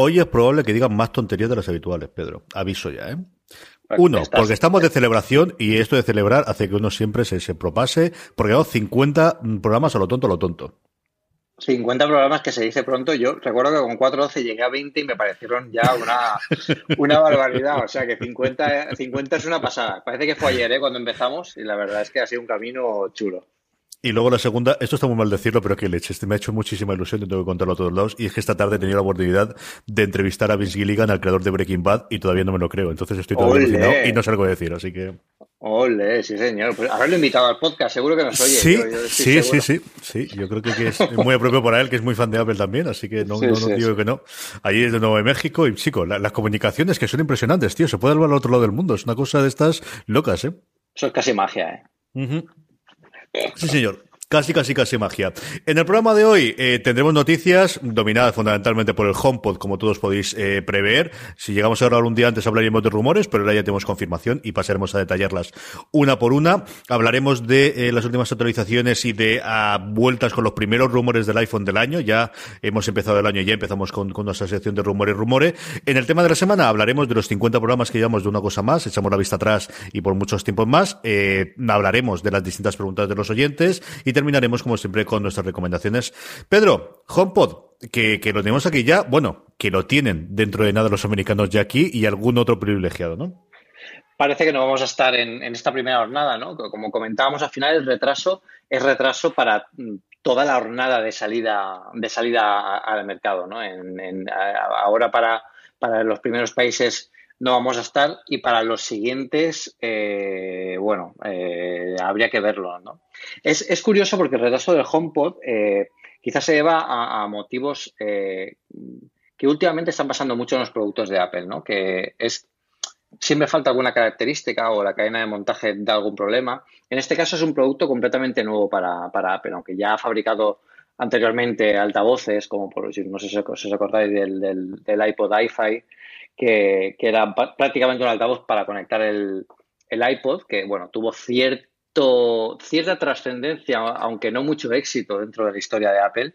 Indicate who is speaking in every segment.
Speaker 1: Hoy es probable que digan más tonterías de las habituales, Pedro. Aviso ya, ¿eh? Uno, porque estamos de celebración y esto de celebrar hace que uno siempre se, se propase, porque hago 50 programas a lo tonto, a lo tonto.
Speaker 2: 50 programas que se dice pronto. Yo recuerdo que con 4.12 llegué a 20 y me parecieron ya una, una barbaridad. O sea que 50, 50 es una pasada. Parece que fue ayer ¿eh? cuando empezamos y la verdad es que ha sido un camino chulo.
Speaker 1: Y luego la segunda, esto está muy mal decirlo, pero que leche, este me ha hecho muchísima ilusión, tengo que contarlo a todos lados, y es que esta tarde he tenido la oportunidad de entrevistar a Vince Gilligan, al creador de Breaking Bad, y todavía no me lo creo, entonces estoy todo alucinado y no sé algo decir, así que...
Speaker 2: Ole, sí señor, pues haberlo invitado al podcast, seguro que nos oye.
Speaker 1: Sí, sí, sí, sí, sí, yo creo que, es muy apropiado para él, que es muy fan de Apple también, así que no, no, digo que no. Allí es de Nuevo México, y chico, las comunicaciones que son impresionantes, tío, se puede hablar al otro lado del mundo, es una cosa de estas locas, ¿eh?
Speaker 2: Eso es casi magia, ¿eh?
Speaker 1: Sí, señor. Casi, casi, casi magia. En el programa de hoy eh, tendremos noticias dominadas fundamentalmente por el HomePod, como todos podéis eh, prever. Si llegamos a hablar un día antes hablaríamos de rumores, pero ahora ya tenemos confirmación y pasaremos a detallarlas una por una. Hablaremos de eh, las últimas actualizaciones y de ah, vueltas con los primeros rumores del iPhone del año. Ya hemos empezado el año, ya empezamos con, con nuestra sección de rumores, rumores. En el tema de la semana hablaremos de los 50 programas que llevamos de una cosa más, echamos la vista atrás y por muchos tiempos más. hablaremos de las distintas preguntas de los oyentes y terminaremos, como siempre, con nuestras recomendaciones. Pedro, HomePod, que, que lo tenemos aquí ya, bueno, que lo tienen dentro de nada los americanos ya aquí y algún otro privilegiado, ¿no?
Speaker 2: Parece que no vamos a estar en, esta primera jornada, ¿no? Como comentábamos al final, el retraso es retraso para mm, toda la jornada de salida, de salida al mercado, ¿no? ahora para, para los primeros países no vamos a estar y para los siguientes, eh, bueno, eh, habría que verlo, ¿no? Es, es, curioso porque el retraso del HomePod eh, quizás se deba a, motivos que últimamente están pasando mucho en los productos de Apple, ¿no? Que es siempre falta alguna característica o la cadena de montaje da algún problema. En este caso es un producto completamente nuevo para, para Apple, aunque ya ha fabricado anteriormente altavoces, como por si no sé si os acordáis del, del, del iPod iFi, que, era prácticamente un altavoz para conectar el, iPod, que bueno, tuvo cierto, cierta trascendencia, aunque no mucho éxito dentro de la historia de Apple.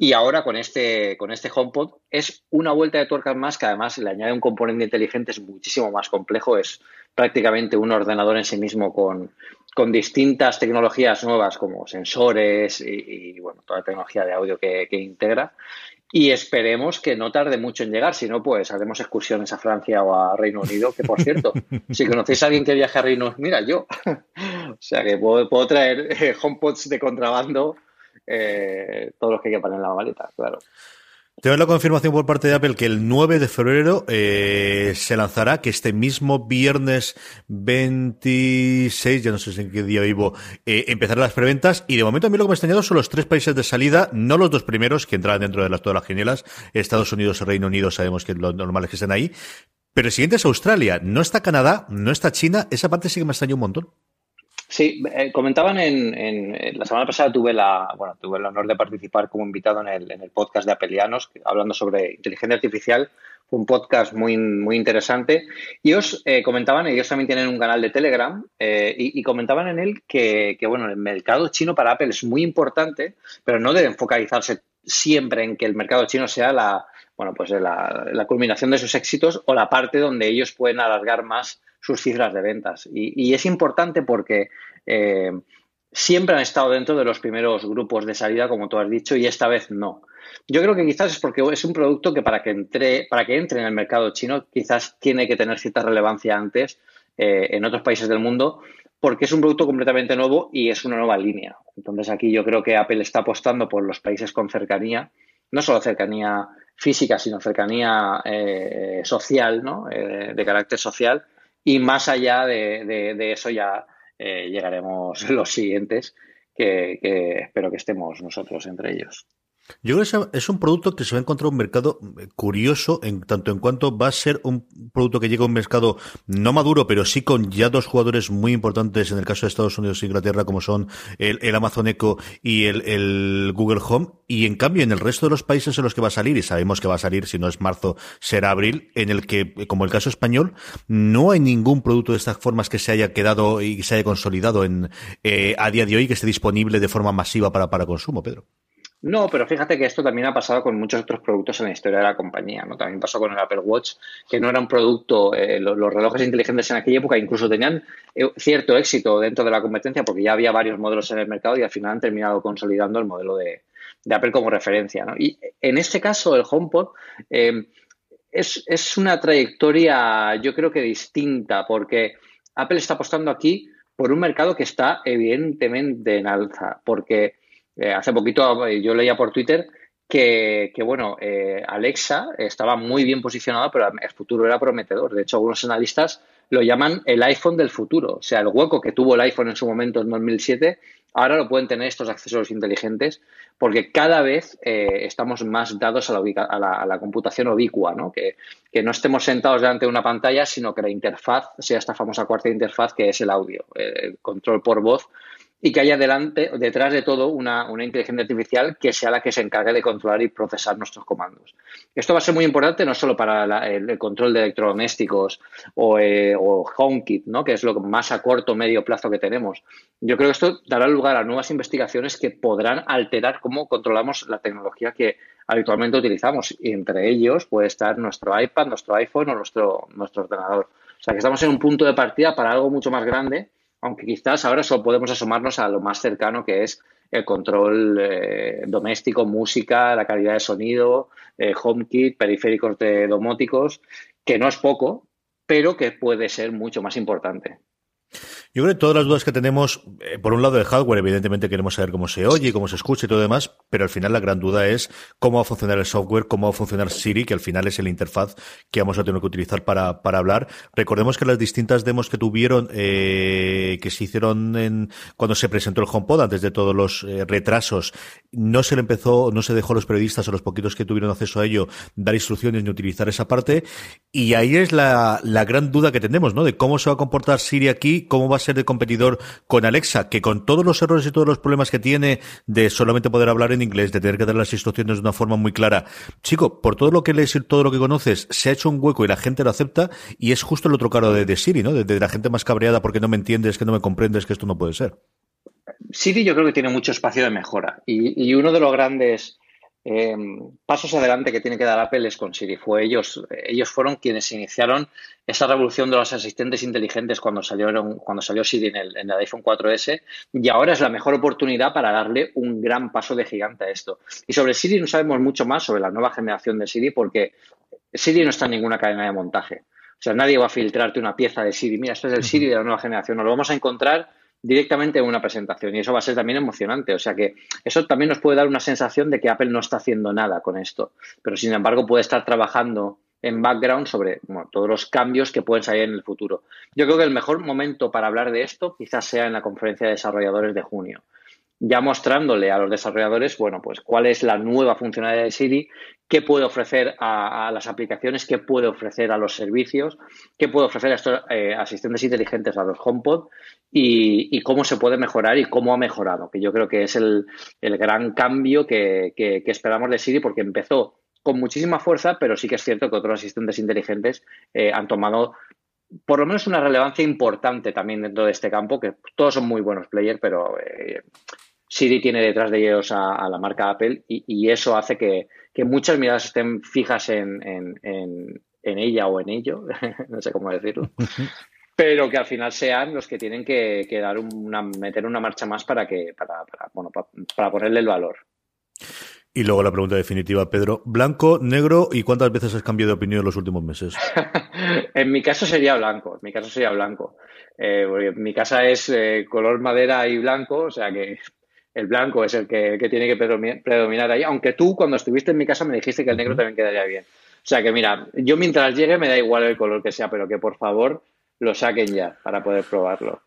Speaker 2: Y ahora con este, con este HomePod es una vuelta de tuerca más que además le añade un componente inteligente, es muchísimo más complejo, es prácticamente un ordenador en sí mismo con, con distintas tecnologías nuevas como sensores y, bueno, toda la tecnología de audio que, que integra. Y esperemos que no tarde mucho en llegar, si no, pues haremos excursiones a Francia o a Reino Unido, que por cierto, si conocéis a alguien que viaje a Reino Unido, mira, yo. o sea que puedo, puedo traer eh, homepods de contrabando, eh, todos los que quepan en la maleta, claro.
Speaker 1: Tengo la confirmación por parte de Apple que el 9 de febrero eh, se lanzará, que este mismo viernes 26, ya no sé en qué día vivo, eh, empezarán las preventas. Y de momento a mí lo que me ha extrañado son los tres países de salida, no los dos primeros que entrarán dentro de las, todas las genielas. Estados Unidos Reino Unido sabemos que lo normal es que estén ahí. Pero el siguiente es Australia, no está Canadá, no está China. Esa parte sí que me extraña un montón.
Speaker 2: Sí, eh, comentaban en, la semana pasada tuve la bueno tuve el honor de participar como invitado en el, en el podcast de Apelianos hablando sobre inteligencia artificial. Un podcast muy muy interesante. Y ellos eh, comentaban ellos también tienen un canal de Telegram eh, y, comentaban en él que, que bueno el mercado chino para Apple es muy importante pero no deben focalizarse siempre en que el mercado chino sea la bueno pues la, culminación de sus éxitos o la parte donde ellos pueden alargar más sus cifras de ventas. Y, es importante porque eh, siempre han estado dentro de los primeros grupos de salida, como tú has dicho, y esta vez no. Yo creo que quizás es porque es un producto que para que entre, para que entre en el mercado chino, quizás tiene que tener cierta relevancia antes eh, en otros países del mundo, porque es un producto completamente nuevo y es una nueva línea. Entonces aquí yo creo que Apple está apostando por los países con cercanía, no solo cercanía física, sino cercanía eh, social, ¿no? Eh, de carácter social, y más allá de, eso ya llegaremos los siguientes, que espero que estemos nosotros entre ellos.
Speaker 1: Yo creo que es un producto que se va a encontrar un mercado eh, curioso en tanto en cuanto va a ser un producto que llega a un mercado no maduro, pero sí con ya dos jugadores muy importantes en el caso de Estados Unidos e Inglaterra, como son el, Amazon Echo y el, Google Home. Y en cambio, en el resto de los países en los que va a salir, y sabemos que va a salir, si no es marzo, será abril, en el que, como el caso español, no hay ningún producto de estas formas que se haya quedado y se haya consolidado en, eh, a día de hoy que esté disponible de forma masiva para, para consumo, Pedro.
Speaker 2: No, pero fíjate que esto también ha pasado con muchos otros productos en la historia de la compañía. ¿no? También pasó con el Apple Watch, que no era un producto, eh, los, relojes inteligentes en aquella época incluso tenían eh, cierto éxito dentro de la competencia porque ya había varios modelos en el mercado y al final han terminado consolidando el modelo de, Apple como referencia. Y en este caso, el HomePod eh, es, es una trayectoria, yo creo que distinta, porque Apple está apostando aquí por un mercado que está evidentemente en alza, porque eh, hace poquito eh, yo leía por Twitter que, bueno, eh, Alexa estaba muy bien posicionada, pero el futuro era prometedor. De hecho, algunos analistas lo llaman el iPhone del futuro. O sea, el hueco que tuvo el iPhone en su momento en 2007, ahora lo pueden tener estos accesorios inteligentes, porque cada vez estamos más dados a la, computación ubicua, ¿no? Que, que, no estemos sentados delante de una pantalla, sino que la interfaz sea esta famosa cuarta interfaz que es el audio, el control por voz y que haya delante, detrás de todo una, inteligencia artificial que sea la que se encargue de controlar y procesar nuestros comandos. Esto va a ser muy importante no solo para el, control de electrodomésticos o, eh, o, HomeKit, ¿no? que es lo más a corto medio plazo que tenemos. Yo creo que esto dará lugar a nuevas investigaciones que podrán alterar cómo controlamos la tecnología que habitualmente utilizamos. Y entre ellos puede estar nuestro iPad, nuestro iPhone o nuestro, nuestro ordenador. O sea que estamos en un punto de partida para algo mucho más grande aunque quizás ahora solo podemos asomarnos a lo más cercano que es el control eh, doméstico, música, la calidad de sonido, eh, HomeKit, periféricos de domóticos, que no es poco, pero que puede ser mucho más importante.
Speaker 1: Yo creo que todas las dudas que tenemos, eh, por un lado el hardware, evidentemente queremos saber cómo se oye, cómo se escucha y todo demás, pero al final la gran duda es cómo va a funcionar el software, cómo va a funcionar Siri, que al final es la interfaz que vamos a tener que utilizar para, hablar. Recordemos que las distintas demos que tuvieron, eh, que se hicieron en, cuando se presentó el HomePod, antes de todos los eh, retrasos, no se le empezó, no se dejó a los periodistas o los poquitos que tuvieron acceso a ello dar instrucciones ni utilizar esa parte. Y ahí es la gran duda que tenemos, ¿no? De cómo se va a comportar Siri aquí, cómo va a ser de competidor con Alexa, que con todos los errores y todos los problemas que tiene de solamente poder hablar en inglés, de tener que dar las instrucciones de una forma muy clara. Chico, por todo lo que lees y todo lo que conoces, se ha hecho un hueco y la gente lo acepta y es justo el otro caro de, Siri, ¿no? De, la gente más cabreada porque no me entiendes, que no me comprendes, que esto no puede ser.
Speaker 2: Siri yo creo que tiene mucho espacio de mejora y uno de los grandes Em, pasos adelante que tiene que dar Apple es con Siri. Fue ellos, ellos fueron quienes iniciaron esa revolución de los asistentes inteligentes cuando, salieron, cuando salió Siri en el, en el iPhone 4S y ahora es la mejor oportunidad para darle un gran paso de gigante a esto. Y sobre Siri no sabemos mucho más sobre la nueva generación de Siri porque Siri no está en ninguna cadena de montaje. O sea, nadie va a filtrarte una pieza de Siri. Mira, esto es el Siri de la nueva generación. Nos lo vamos a encontrar directamente en una presentación y eso va a ser también emocionante. O sea que eso también nos puede dar una sensación de que Apple no está haciendo nada con esto, pero sin embargo puede estar trabajando en background sobre todos los cambios que pueden salir en el futuro. Yo creo que el mejor momento para hablar de esto quizás sea en la conferencia de desarrolladores de junio ya mostrándole a los desarrolladores, bueno, pues cuál es la nueva funcionalidad de Siri, qué puede ofrecer a, las aplicaciones, qué puede ofrecer a los servicios, qué puede ofrecer a estos eh, asistentes inteligentes, a los HomePod, y, cómo se puede mejorar y cómo ha mejorado, que yo creo que es el, gran cambio que, esperamos de Siri, porque empezó con muchísima fuerza, pero sí que es cierto que otros asistentes inteligentes eh, han tomado por lo menos una relevancia importante también dentro de este campo, que todos son muy buenos players, pero eh, Siri tiene detrás de ellos a, la marca Apple y, eso hace que, muchas miradas estén fijas en, ella o en ello, no sé cómo decirlo. pero que al final sean los que tienen que, dar una, meter una marcha más para que, para, bueno, para ponerle el valor.
Speaker 1: Y luego la pregunta definitiva, Pedro, ¿blanco, negro y cuántas veces has cambiado de opinión en los últimos meses?
Speaker 2: en mi caso sería blanco, en mi caso sería blanco. Eh, mi casa es eh, color madera y blanco, o sea que el blanco es el que, tiene que predominar ahí, aunque tú cuando estuviste en mi casa me dijiste que el negro también quedaría bien. O sea que mira, yo mientras llegue me da igual el color que sea, pero que por favor lo saquen ya para poder probarlo.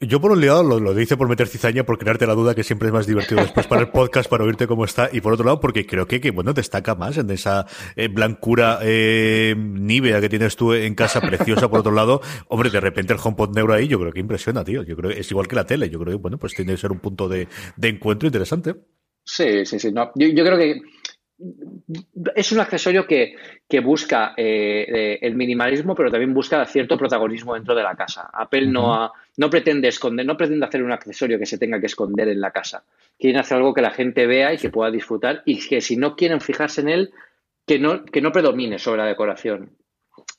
Speaker 1: Yo por un lado lo, dice por meter cizaña, por crearte la duda que siempre es más divertido después para el podcast, para oírte cómo está, y por otro lado porque creo que, bueno, destaca más en esa eh, blancura eh, nívea que tienes tú en casa, preciosa por otro lado. Hombre, de repente el HomePod negro ahí, yo creo que impresiona, tío. Yo creo que es igual que la tele. Yo creo que, bueno, pues tiene que ser un punto de, encuentro interesante.
Speaker 2: Sí, sí, sí. Yo creo que es un accesorio que, busca eh, eh, el minimalismo, pero también busca cierto protagonismo dentro de la casa. Apple no, no pretende esconder, no pretende hacer un accesorio que se tenga que esconder en la casa. Quieren hacer algo que la gente vea y que pueda disfrutar y que si no quieren fijarse en él, que no, que no predomine sobre la decoración.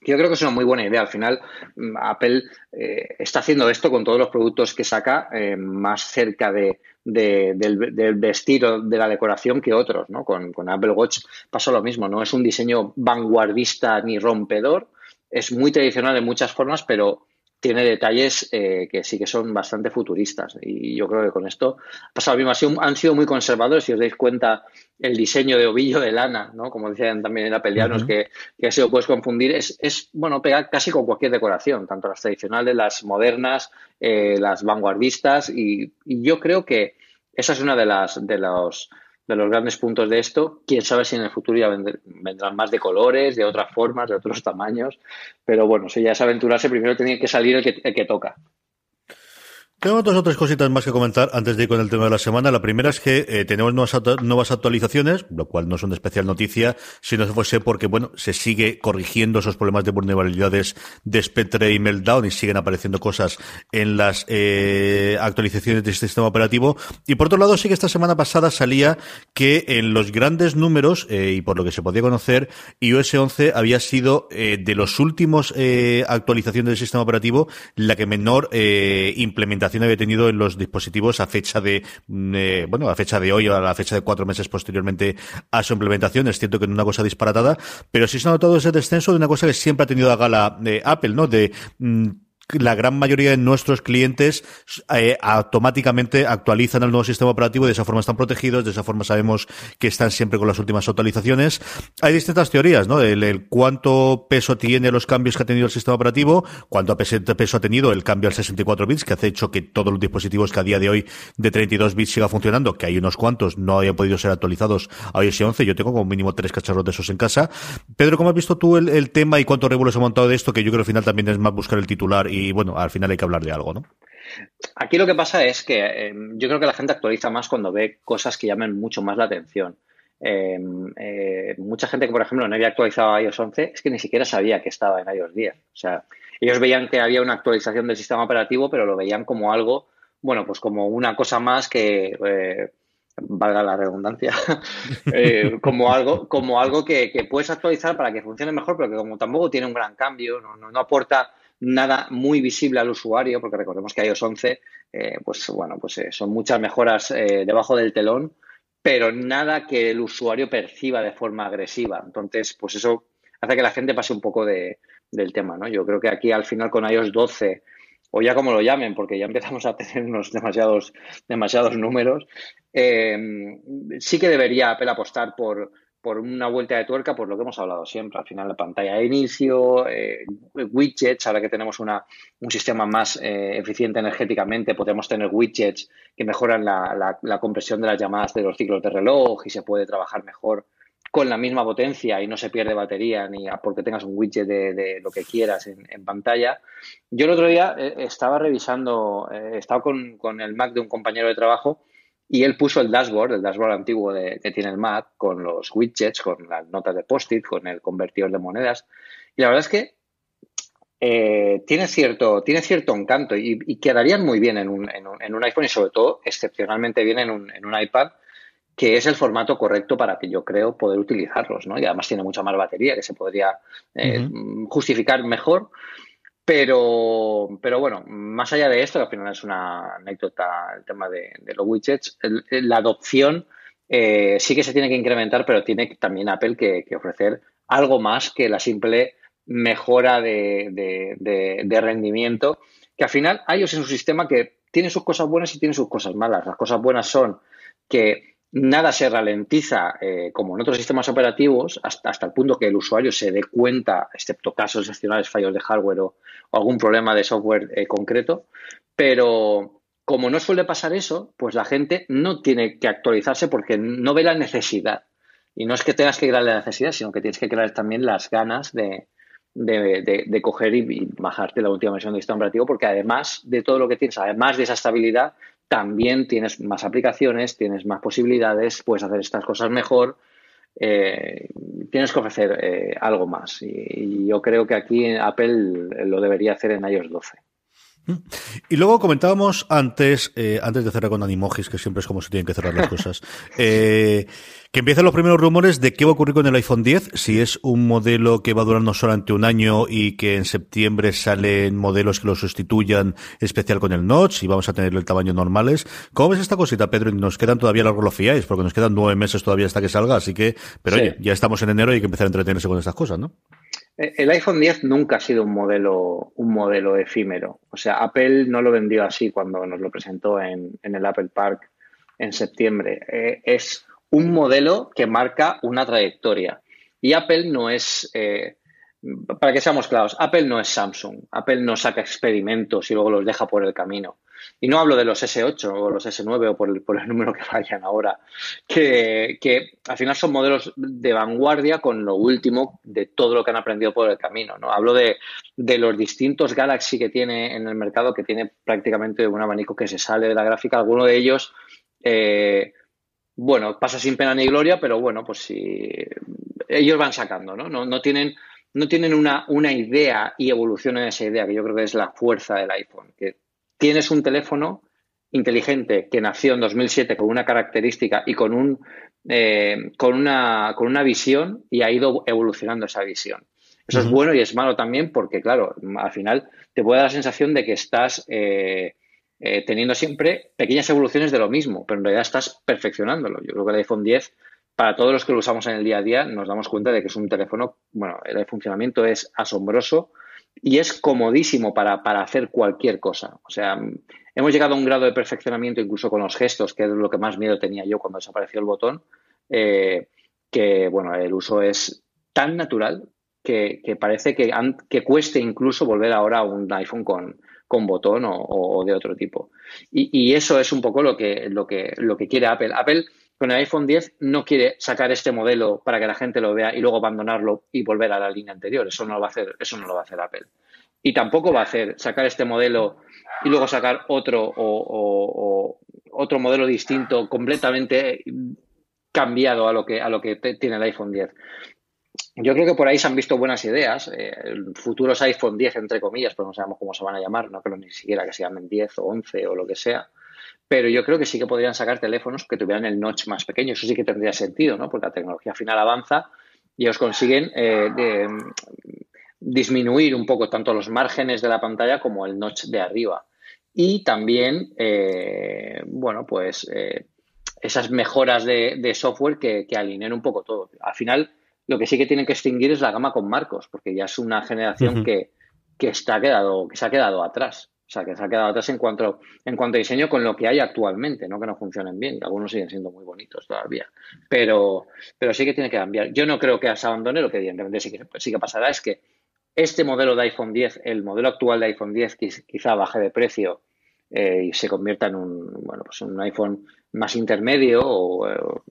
Speaker 2: Yo creo que es una muy buena idea. Al final, mm, Apple eh, está haciendo esto con todos los productos que saca más cerca de, del, del, vestido, de la decoración que otros, ¿no? Con, con, Apple Watch pasa lo mismo, no es un diseño vanguardista ni rompedor, es muy tradicional en muchas formas, pero tiene detalles eh, que sí que son bastante futuristas. Y yo creo que con esto pasa lo mismo. Han sido, muy conservadores. Si os dais cuenta, el diseño de ovillo de lana, ¿no? como decían también en apelianos, que, que así lo puedes confundir, es, es, bueno, pegar casi con cualquier decoración, tanto las tradicionales, las modernas, eh, las vanguardistas. Y, y, yo creo que esa es una de las de los de los grandes puntos de esto. Quién sabe si en el futuro ya vendrán más de colores, de otras formas, de otros tamaños. Pero bueno, si ya es aventurarse, primero tiene que salir el que, el que toca.
Speaker 1: Tengo dos o tres cositas más que comentar antes de ir con el tema de la semana. La primera es que eh, tenemos nuevas, actualizaciones, lo cual no son de especial noticia, si no fuese porque, bueno, se sigue corrigiendo esos problemas de vulnerabilidades de Spectre y Meltdown y siguen apareciendo cosas en las eh, actualizaciones de este sistema operativo. Y por otro lado, sí que esta semana pasada salía que en los grandes números, eh, y por lo que se podía conocer, iOS 11 había sido de los últimos actualizaciones del sistema operativo la que menor implementación había tenido en los dispositivos a fecha de, mm, eh, bueno, a fecha de hoy o a la fecha de cuatro meses posteriormente a su implementación. Es cierto que no una cosa disparatada, pero sí se ha notado ese descenso de una cosa que siempre ha tenido a gala de Apple, ¿no? De mm, la gran mayoría de nuestros clientes eh, automáticamente actualizan el nuevo sistema operativo y de esa forma están protegidos, de esa forma sabemos que están siempre con las últimas actualizaciones. Hay distintas teorías, ¿no? El, cuánto peso tiene los cambios que ha tenido el sistema operativo, cuánto peso ha tenido el cambio al 64 bits, que ha hecho que todos los dispositivos que a día de hoy de 32 bits siga funcionando, que hay unos cuantos no hayan podido ser actualizados a iOS 11. Yo tengo como mínimo tres cacharros de esos en casa. Pedro, ¿cómo has visto tú el, tema y cuánto revuelo se ha montado de esto? Que yo creo que al final también es más buscar el titular bueno, al final hay que hablar de algo, ¿no?
Speaker 2: Aquí lo que pasa es que eh, yo creo que la gente actualiza más cuando ve cosas que llaman mucho más la atención. Em, eh, mucha gente que, por ejemplo, no había actualizado iOS 11 es que ni siquiera sabía que estaba en iOS 10. O sea, ellos veían que había una actualización del sistema operativo, pero lo veían como algo, bueno, pues como una cosa más que, eh, valga la redundancia, como algo, como algo que, puedes actualizar para que funcione mejor, pero que como tampoco tiene un gran cambio, no, no aporta nada muy visible al usuario, porque recordemos que iOS 11, eh, pues bueno, pues eh, son muchas mejoras eh, debajo del telón, pero nada que el usuario perciba de forma agresiva. Entonces, pues eso hace que la gente pase un poco de, del tema, ¿no? Yo creo que aquí al final con iOS 12 o ya como lo llamen, porque ya empezamos a tener unos demasiados, demasiados números, sí que debería Apple apostar por, por una vuelta de tuerca, por lo que hemos hablado siempre. Al final, la pantalla de inicio, eh, widgets, ahora que tenemos una, un sistema más eh, eficiente energéticamente, podemos tener widgets que mejoran la, la, compresión de las llamadas de los ciclos de reloj y se puede trabajar mejor con la misma potencia y no se pierde batería ni porque tengas un widget de, lo que quieras en, pantalla. Yo el otro día eh, estaba revisando, estaba con, con el Mac de un compañero de trabajo y él puso el dashboard, el dashboard antiguo de, que tiene el Mac, con los widgets, con las notas de post-it, con el convertidor de monedas. Y la verdad es que eh, tiene, cierto, tiene cierto encanto y, quedarían muy bien en un, en, un, en un, iPhone y sobre todo excepcionalmente bien en un, en un iPad, que es el formato correcto para que yo creo poder utilizarlos. ¿no? Y además tiene mucha más batería que se podría eh, justificar mejor. Pero, pero bueno, más allá de esto, que al final es una anécdota el tema de, los widgets, la adopción eh, sí que se tiene que incrementar, pero tiene también Apple que, ofrecer algo más que la simple mejora de, rendimiento, que al final iOS es un sistema que tiene sus cosas buenas y tiene sus cosas malas. Las cosas buenas son que nada se ralentiza eh, como en otros sistemas operativos hasta, hasta el punto que el usuario se dé cuenta, excepto casos excepcionales, fallos de hardware o, algún problema de software eh, concreto. Pero como no suele pasar eso, pues la gente no tiene que actualizarse porque no ve la necesidad. Y no es que tengas que crear la necesidad, sino que tienes que crear también las ganas de, de, coger y, bajarte la última versión del sistema operativo, porque además de todo lo que tienes, además de esa estabilidad, también tienes más aplicaciones, tienes más posibilidades, puedes hacer estas cosas mejor, eh, tienes que ofrecer eh, algo más. Y, y, yo creo que aquí Apple lo debería hacer en iOS 12.
Speaker 1: Y luego comentábamos antes, eh, antes de cerrar con Animojis, que siempre es como se tienen que cerrar las cosas, eh, que empiezan los primeros rumores de qué va a ocurrir con el iPhone 10, si es un modelo que va a durar no solamente un año y que en septiembre salen modelos que lo sustituyan, especial con el notch, y vamos a tener el tamaño normales. ¿Cómo ves esta cosita, Pedro? Nos quedan todavía largo lo fiáis, porque nos quedan nueve meses todavía hasta que salga, así que, pero oye, ya estamos en enero y hay que empezar a entretenerse con estas cosas, ¿no?
Speaker 2: Eh, el iPhone 10 nunca ha sido un modelo, un modelo efímero. O sea, Apple no lo vendió así cuando nos lo presentó en, el Apple Park en septiembre. Eh, es un modelo que marca una trayectoria. Y Apple no es, eh, para que seamos claros, Apple no es Samsung. Apple no saca experimentos y luego los deja por el camino. Y no hablo de los S8 o los S9 o por el, número que vayan ahora, que, al final son modelos de vanguardia con lo último de todo lo que han aprendido por el camino. ¿no? Hablo de, los distintos Galaxy que tiene en el mercado, que tiene prácticamente un abanico que se sale de la gráfica. Alguno de ellos, eh, bueno, pasa sin pena ni gloria, pero bueno, pues si ellos van sacando, ¿no? No, no tienen no tienen una, una idea y evolución en esa idea, que yo creo que es la fuerza del iPhone, que tienes un teléfono inteligente que nació en 2007 con una característica y con, un, eh, con, una, con una visión y ha ido evolucionando esa visión. Eso es bueno y es malo también porque, claro, al final te puede dar la sensación de que estás eh, eh, teniendo siempre pequeñas evoluciones de lo mismo, pero en realidad estás perfeccionándolo. Yo creo que el iPhone 10, para todos los que lo usamos en el día a día, nos damos cuenta de que es un teléfono, bueno, el funcionamiento es asombroso, y es comodísimo para, hacer cualquier cosa. O sea, hemos llegado a un grado de perfeccionamiento incluso con los gestos, que es lo que más miedo tenía yo cuando desapareció el botón, eh, que bueno, el uso es tan natural que, parece que, que, cueste incluso volver ahora a un iPhone con, con botón o, de otro tipo. Y, y, eso es un poco lo que, lo que, lo que quiere Apple. Apple con el iPhone 10 no quiere sacar este modelo para que la gente lo vea y luego abandonarlo y volver a la línea anterior. Eso no lo va a hacer, eso no lo va a hacer Apple. Y tampoco va a hacer sacar este modelo y luego sacar otro o, otro modelo distinto, completamente cambiado a lo que tiene el iPhone 10. Yo creo que por ahí se han visto buenas ideas. Eh, futuros iPhone 10, entre comillas, pues no sabemos cómo se van a llamar, no creo ni siquiera que se llamen 10 o 11 o lo que sea pero yo creo que sí que podrían sacar teléfonos que tuvieran el notch más pequeño. Eso sí que tendría sentido, ¿no? Porque la tecnología final avanza y ellos consiguen eh, disminuir un poco tanto los márgenes de la pantalla como el notch de arriba. Y también, eh, bueno, pues eh, esas mejoras de, software que, que alineen un poco todo. Al final, lo que sí que tienen que extinguir es la gama con marcos, porque ya es una generación que, que, está quedado, que se ha quedado atrás. O sea, que se ha quedado atrás en cuanto, en cuanto a diseño con lo que hay actualmente, no que no funcionen bien, que algunos siguen siendo muy bonitos todavía. Pero, pero sí que tiene que cambiar. Yo no creo que se abandone, lo que evidentemente sí que, sí que pasará es que este modelo de iPhone 10, el modelo actual de iPhone 10, quizá baje de precio eh, y se convierta en un, bueno, pues un iPhone más intermedio o,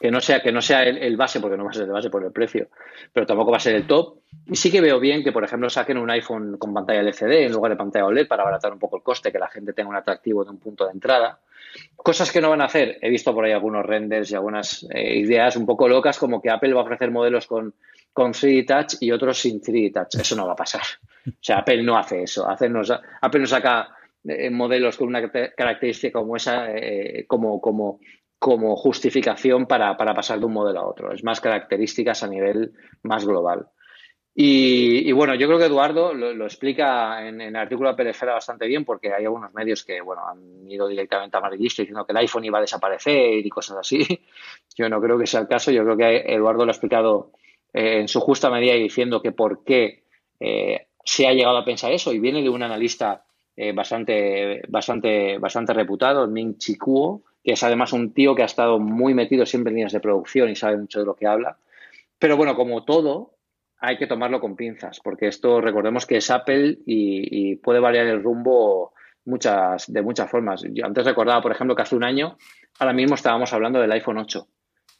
Speaker 2: que no sea, que no sea el, base, porque no va a ser el base por el precio, pero tampoco va a ser el top. Y sí que veo bien que, por ejemplo, saquen un iPhone con pantalla LCD en lugar de pantalla OLED para abaratar un poco el coste, que la gente tenga un atractivo de un punto de entrada. Cosas que no van a hacer, he visto por ahí algunos renders y algunas eh, ideas un poco locas, como que Apple va a ofrecer modelos con, con 3D Touch y otros sin 3D Touch. Eso no va a pasar. O sea, Apple no hace eso. Apple no saca eh, modelos con una característica como esa, eh, como, como como justificación para, pasar de un modelo a otro. Es más características a nivel más global. Y, bueno, yo creo que Eduardo lo, explica en, el artículo de Pelesfera bastante bien, porque hay algunos medios que bueno han ido directamente a amarillista diciendo que el iPhone iba a desaparecer y cosas así. Yo no creo que sea el caso. Yo creo que Eduardo lo ha explicado eh, en su justa medida y diciendo que por qué eh, se ha llegado a pensar eso. Y viene de un analista eh, bastante, bastante, bastante reputado, Ming Chi Kuo, que es además un tío que ha estado muy metido siempre en líneas de producción y sabe mucho de lo que habla. Pero bueno, como todo, hay que tomarlo con pinzas, porque esto recordemos que es Apple y, puede variar el rumbo muchas, de muchas formas. Yo antes recordaba, por ejemplo, que hace un año, ahora mismo estábamos hablando del iPhone 8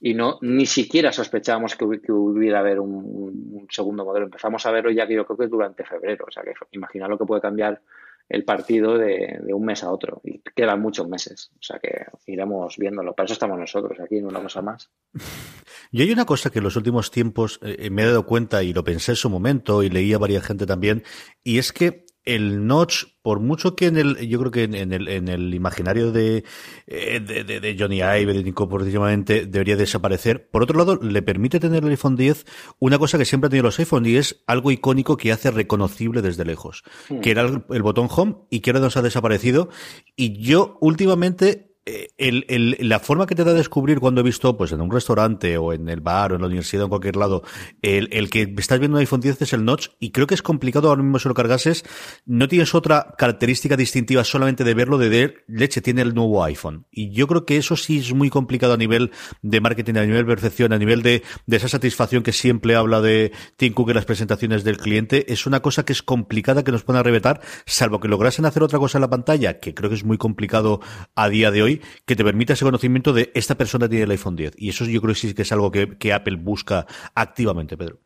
Speaker 2: y no ni siquiera sospechábamos que, hubiera haber un, segundo modelo. Empezamos a verlo ya que yo creo que durante febrero. O sea que imagina lo que puede cambiar el partido de, un mes a otro. Y quedan muchos meses. O sea que iremos viéndolo. Para eso estamos nosotros aquí, no una cosa más.
Speaker 1: Y hay una cosa que en los últimos tiempos eh, me he dado cuenta y lo pensé en su momento y leía a varias gente también, y es que el notch, por mucho que en el, yo creo que en, el, en el imaginario de, eh, de, de, Johnny Ive, de Nico, debería desaparecer. Por otro lado, le permite tener el iPhone 10 una cosa que siempre ha tenido los iPhone y es algo icónico que hace reconocible desde lejos, hmm. que era el, botón home y que ahora nos ha desaparecido. Y yo últimamente el, el, la forma que te da a descubrir cuando he visto, pues en un restaurante o en el bar o en la universidad o en cualquier lado, el, el que estás viendo un iPhone 10 es el notch y creo que es complicado ahora mismo si lo cargases. No tienes otra característica distintiva solamente de verlo de, de leche, tiene el nuevo iPhone. Y yo creo que eso sí es muy complicado a nivel de marketing, a nivel de percepción, a nivel de, de esa satisfacción que siempre habla de Tim Cook en las presentaciones del cliente. Es una cosa que es complicada que nos puedan revetar, salvo que lograsen hacer otra cosa en la pantalla, que creo que es muy complicado a día de hoy que te permita ese conocimiento de esta persona tiene el iPhone 10. Y eso yo creo que sí que es algo que, Apple busca activamente, Pedro.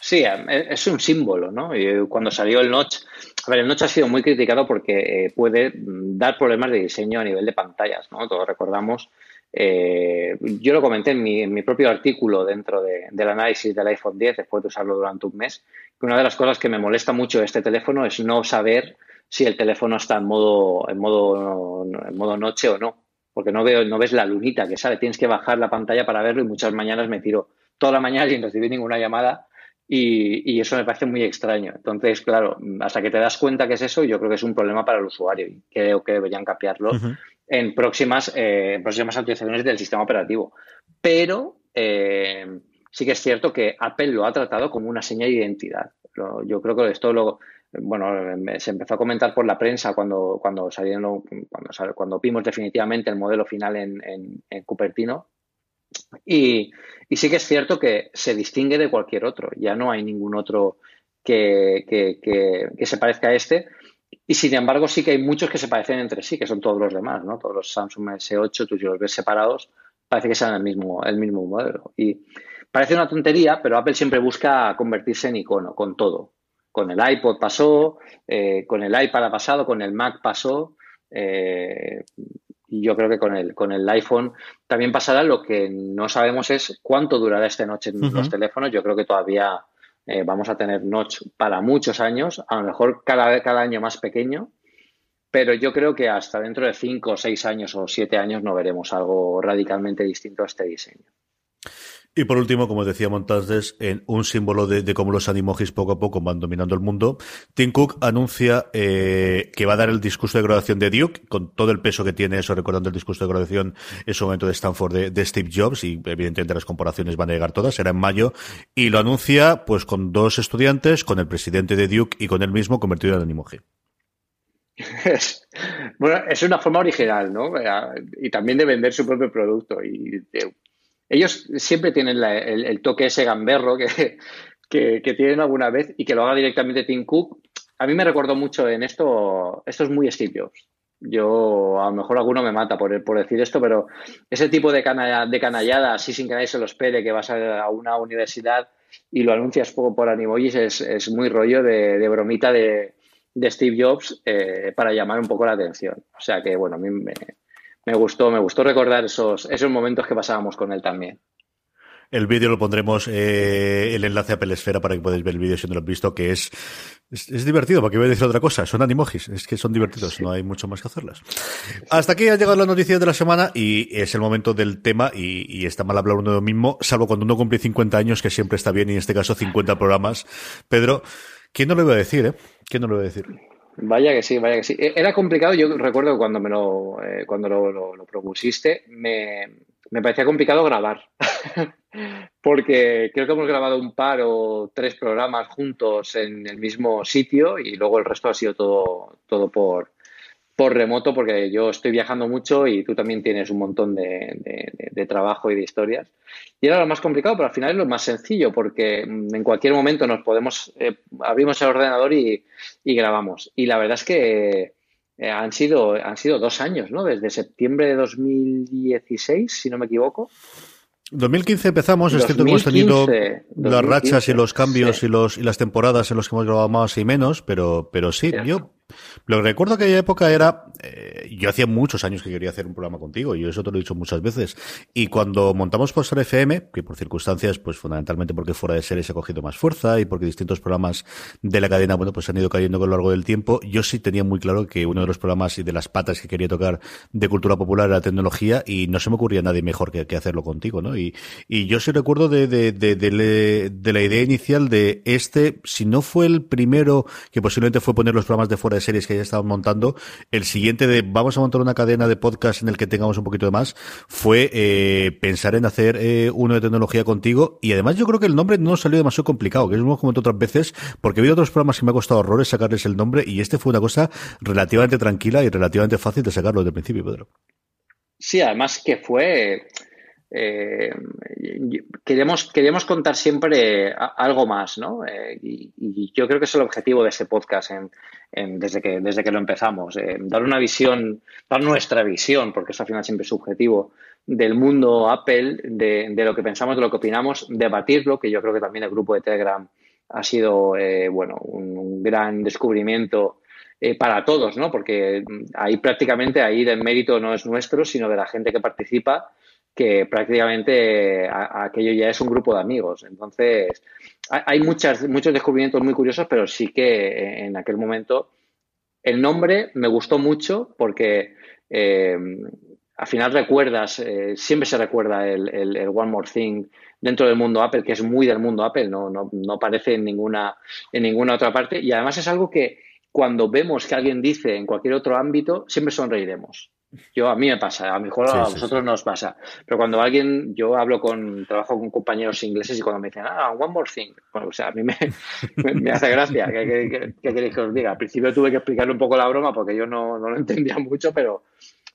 Speaker 2: Sí, es un símbolo, ¿no? Y cuando salió el Notch, a ver, el Notch ha sido muy criticado porque eh, puede dar problemas de diseño a nivel de pantallas, ¿no? Todos recordamos, eh, yo lo comenté en mi, propio artículo dentro del análisis del iPhone 10, después de usarlo durante un mes, que una de las cosas que me molesta mucho de este teléfono es no saber si el teléfono está en modo, en modo, en modo noche o no porque no veo, no ves la lunita que sale, tienes que bajar la pantalla para verlo y muchas mañanas me tiro toda la mañana sin recibir ninguna llamada y, eso me parece muy extraño. Entonces, claro, hasta que te das cuenta que es eso, yo creo que es un problema para el usuario y creo que deberían cambiarlo en próximas, eh, próximas actualizaciones del sistema operativo. Pero eh, sí que es cierto que Apple lo ha tratado como una señal de identidad. yo creo que esto lo, bueno, se empezó a comentar por la prensa cuando, cuando salieron, cuando, cuando vimos definitivamente el modelo final en, Cupertino. Y, sí que es cierto que se distingue de cualquier otro. Ya no hay ningún otro que, que, se parezca a este. Y sin embargo, sí que hay muchos que se parecen entre sí, que son todos los demás, ¿no? Todos los Samsung S8, tú si los ves separados, parece que sean el mismo, el mismo modelo. Y parece una tontería, pero Apple siempre busca convertirse en icono con todo. Con el iPod pasó, eh, con el iPad ha pasado, con el Mac pasó. Eh, y yo creo que con el, con el iPhone también pasará. Lo que no sabemos es cuánto durará esta noche en los teléfonos. Yo creo que todavía eh, vamos a tener notch para muchos años, a lo mejor cada, cada año más pequeño. Pero yo creo que hasta dentro de cinco o seis años o siete años no veremos algo radicalmente distinto a este diseño.
Speaker 1: Y por último, como decía Montantes, en un símbolo de, cómo los animojis poco a poco van dominando el mundo, Tim Cook anuncia eh, que va a dar el discurso de graduación de Duke, con todo el peso que tiene eso, recordando el discurso de graduación en su momento de Stanford de, Steve Jobs, y evidentemente las comparaciones van a llegar todas, será en mayo, y lo anuncia pues con dos estudiantes, con el presidente de Duke y con él mismo convertido en animoji.
Speaker 2: bueno, es una forma original, ¿no? Y también de vender su propio producto. Y ellos siempre tienen el, toque ese gamberro que, que, tienen alguna vez y que lo haga directamente Tim Cook. A mí me recordó mucho en esto, esto es muy Steve Jobs. Yo, a lo mejor alguno me mata por, por decir esto, pero ese tipo de, de canallada, así sin que nadie se lo espere, que vas a, una universidad y lo anuncias poco por animojis, es, es muy rollo de, bromita de, Steve Jobs eh, para llamar un poco la atención. O sea que, bueno, a mí me, me gustó, me gustó recordar esos, esos momentos que pasábamos con él también.
Speaker 1: El vídeo lo pondremos, eh, el enlace a Pelesfera para que podáis ver el vídeo si no lo habéis visto, que es Es, divertido, porque voy a decir otra cosa. Son animojis, es que son divertidos, no hay mucho más que hacerlas. Hasta aquí ha llegado la noticia de la semana y es el momento del tema y, está mal hablar uno de lo mismo, salvo cuando uno cumple 50 años, que siempre está bien y en este caso 50 programas. Pedro, ¿quién no lo iba a decir, eh? ¿Quién no lo iba a decir?
Speaker 2: Vaya que sí, vaya que sí. E, era complicado, yo recuerdo cuando me lo, eh, cuando lo propusiste, me, me parecía complicado grabar, porque creo que hemos grabado un par o tres programas juntos en el mismo sitio y luego el resto ha sido todo, todo por, por remoto, porque yo estoy viajando mucho y tú también tienes un montón de, trabajo y de historias. Y era lo más complicado, pero al final es lo más sencillo, porque en cualquier momento nos podemos, eh, abrimos el ordenador y, y grabamos. Y la verdad es que eh, han, sido, han sido dos años, ¿no? Desde septiembre de 2016, si no me equivoco.
Speaker 1: 2015 empezamos, es cierto que hemos tenido las rachas y los cambios y, los, y las temporadas en los que hemos grabado más y menos, pero, pero sí, yo lo que recuerdo aquella época era, eh, yo hacía muchos años que quería hacer un programa contigo, y eso te lo he dicho muchas veces. Y cuando montamos Postar FM, que por circunstancias, pues fundamentalmente porque fuera de series ha cogido más fuerza y porque distintos programas de la cadena, bueno, pues han ido cayendo con lo largo del tiempo, yo sí tenía muy claro que uno de los programas y de las patas que quería tocar de cultura popular era tecnología y no se me ocurría nadie mejor que, hacerlo contigo, ¿no? Y, yo sí recuerdo de, de, la idea inicial de este, si no fue el primero, que posiblemente fue poner los programas de fuera de series que ya estaban montando, el siguiente de vamos a montar una cadena de podcast en el que tengamos un poquito de más, fue eh, pensar en hacer eh, uno de tecnología contigo y además yo creo que el nombre no salió demasiado complicado, que es como comentado otras veces, porque he otros programas que me ha costado horrores sacarles el nombre y este fue una cosa relativamente tranquila y relativamente fácil de sacarlo desde el principio, Pedro.
Speaker 2: Sí, además que fue eh, queremos, queremos contar siempre algo más, ¿no? Eh, y, yo creo que es el objetivo de ese podcast desde, que, desde que lo empezamos. Eh, dar una visión, dar nuestra visión, porque eso al final siempre es subjetivo, del mundo Apple, de, lo que pensamos, de lo que opinamos, debatirlo, que yo creo que también el grupo de Telegram ha sido, bueno, un, gran descubrimiento para todos, ¿no? Porque ahí prácticamente ahí el mérito no es nuestro, sino de la gente que participa que prácticamente aquello ya es un grupo de amigos. Entonces, hay muchas, muchos descubrimientos muy curiosos, pero sí que en aquel momento el nombre me gustó mucho porque eh, al final recuerdas, eh, siempre se recuerda el, el, One More Thing dentro del mundo Apple, que es muy del mundo Apple, no, no, no aparece en ninguna, en ninguna otra parte. Y además es algo que cuando vemos que alguien dice en cualquier otro ámbito, siempre sonreiremos. Yo, a mí me pasa, a lo mejor a vosotros no os pasa. Pero cuando alguien, yo hablo con, trabajo con compañeros ingleses y cuando me dicen, ah, one more thing, bueno, o sea, a mí me, me, hace gracia. ¿Qué, queréis que os diga? Al principio tuve que explicarle un poco la broma porque yo no, no lo entendía mucho, pero,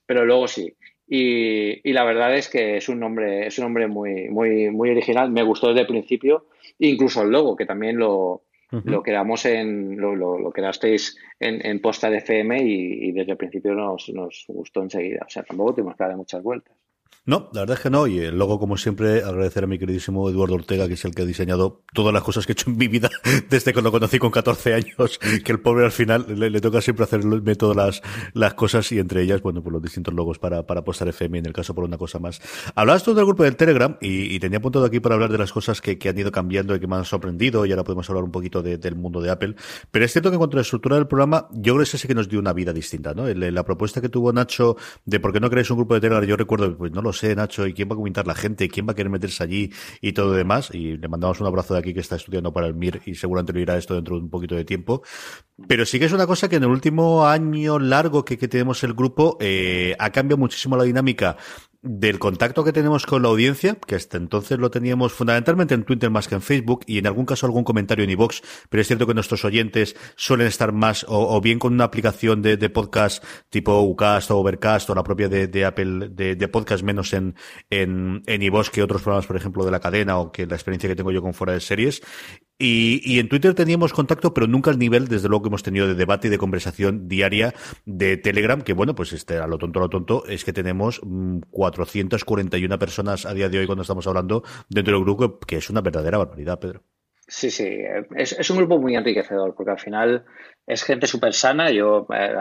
Speaker 2: pero luego sí. Y, y, la verdad es que es un nombre, es un nombre muy, muy, muy original. Me gustó desde el principio, incluso el logo, que también lo, lo quedamos en, lo, lo, lo quedasteis en, en, posta de FM y, y desde el principio nos, nos, gustó enseguida. O sea, tampoco tuvimos que dar muchas vueltas.
Speaker 1: No, la verdad es que no. Y el logo, como siempre, agradecer a mi queridísimo Eduardo Ortega, que es el que ha diseñado todas las cosas que he hecho en mi vida desde lo conocí con 14 años, que el pobre al final le, toca siempre hacerme todas las, las cosas y entre ellas, bueno, pues los distintos logos para, para postar FM, en el caso por una cosa más. Hablabas tú del grupo del Telegram y, tenía apuntado aquí para hablar de las cosas que, que, han ido cambiando y que me han sorprendido y ahora podemos hablar un poquito del mundo de Apple. Pero es cierto que en cuanto a la estructura del programa, yo creo que ese sí que nos dio una vida distinta, ¿no? La, propuesta que tuvo Nacho de por qué no creáis un grupo de Telegram, yo recuerdo, pues no lo sé, Nacho, y quién va a comentar la gente, quién va a querer meterse allí y todo demás. Y le mandamos un abrazo de aquí que está estudiando para el MIR y seguramente lo irá esto dentro de un poquito de tiempo. Pero sí que es una cosa que en el último año largo que, que tenemos el grupo eh, ha cambiado muchísimo la dinámica del contacto que tenemos con la audiencia, que hasta entonces lo teníamos fundamentalmente en Twitter más que en Facebook y en algún caso algún comentario en iVoox, pero es cierto que nuestros oyentes suelen estar más o, bien con una aplicación de, podcast tipo Ucast o Overcast o la propia de, Apple de, podcast menos en, en, en iVoox que otros programas, por ejemplo, de la cadena o que la experiencia que tengo yo con fuera de series. Y, y, en Twitter teníamos contacto, pero nunca al nivel, desde luego, que hemos tenido de debate y de conversación diaria de Telegram, que bueno, pues este, a lo tonto, a lo tonto, es que tenemos 441 mm, personas a día de hoy cuando estamos hablando dentro del grupo, que es una verdadera barbaridad, Pedro.
Speaker 2: Sí, sí, es, es un grupo muy enriquecedor, porque al final es gente súper sana. Yo eh,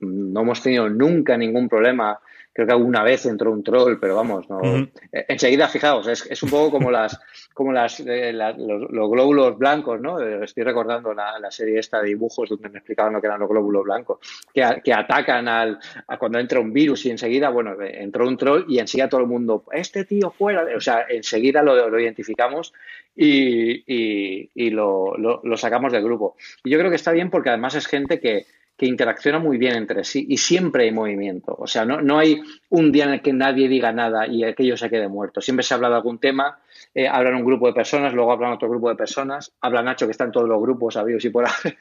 Speaker 2: no hemos tenido nunca ningún problema creo que alguna vez entró un troll, pero vamos, no. Enseguida, fijaos, es, es, un poco como las, como las, eh, los, glóbulos blancos, ¿no? Estoy recordando la, serie esta de dibujos donde me explicaban lo que eran los glóbulos blancos, que, atacan al, a cuando entra un virus y enseguida, bueno, entró un troll y enseguida todo el mundo, este tío fuera, o sea, enseguida lo, identificamos y, y, lo, lo, sacamos del grupo. Y yo creo que está bien porque además es gente que, que interacciona muy bien entre sí y siempre hay movimiento. O sea, no, no hay un día en el que nadie diga nada y aquello se quede muerto. Siempre se habla de algún tema eh, hablan un grupo de personas, luego hablan otro grupo de personas, habla Nacho que está en todos los grupos, sabidos y por ahí,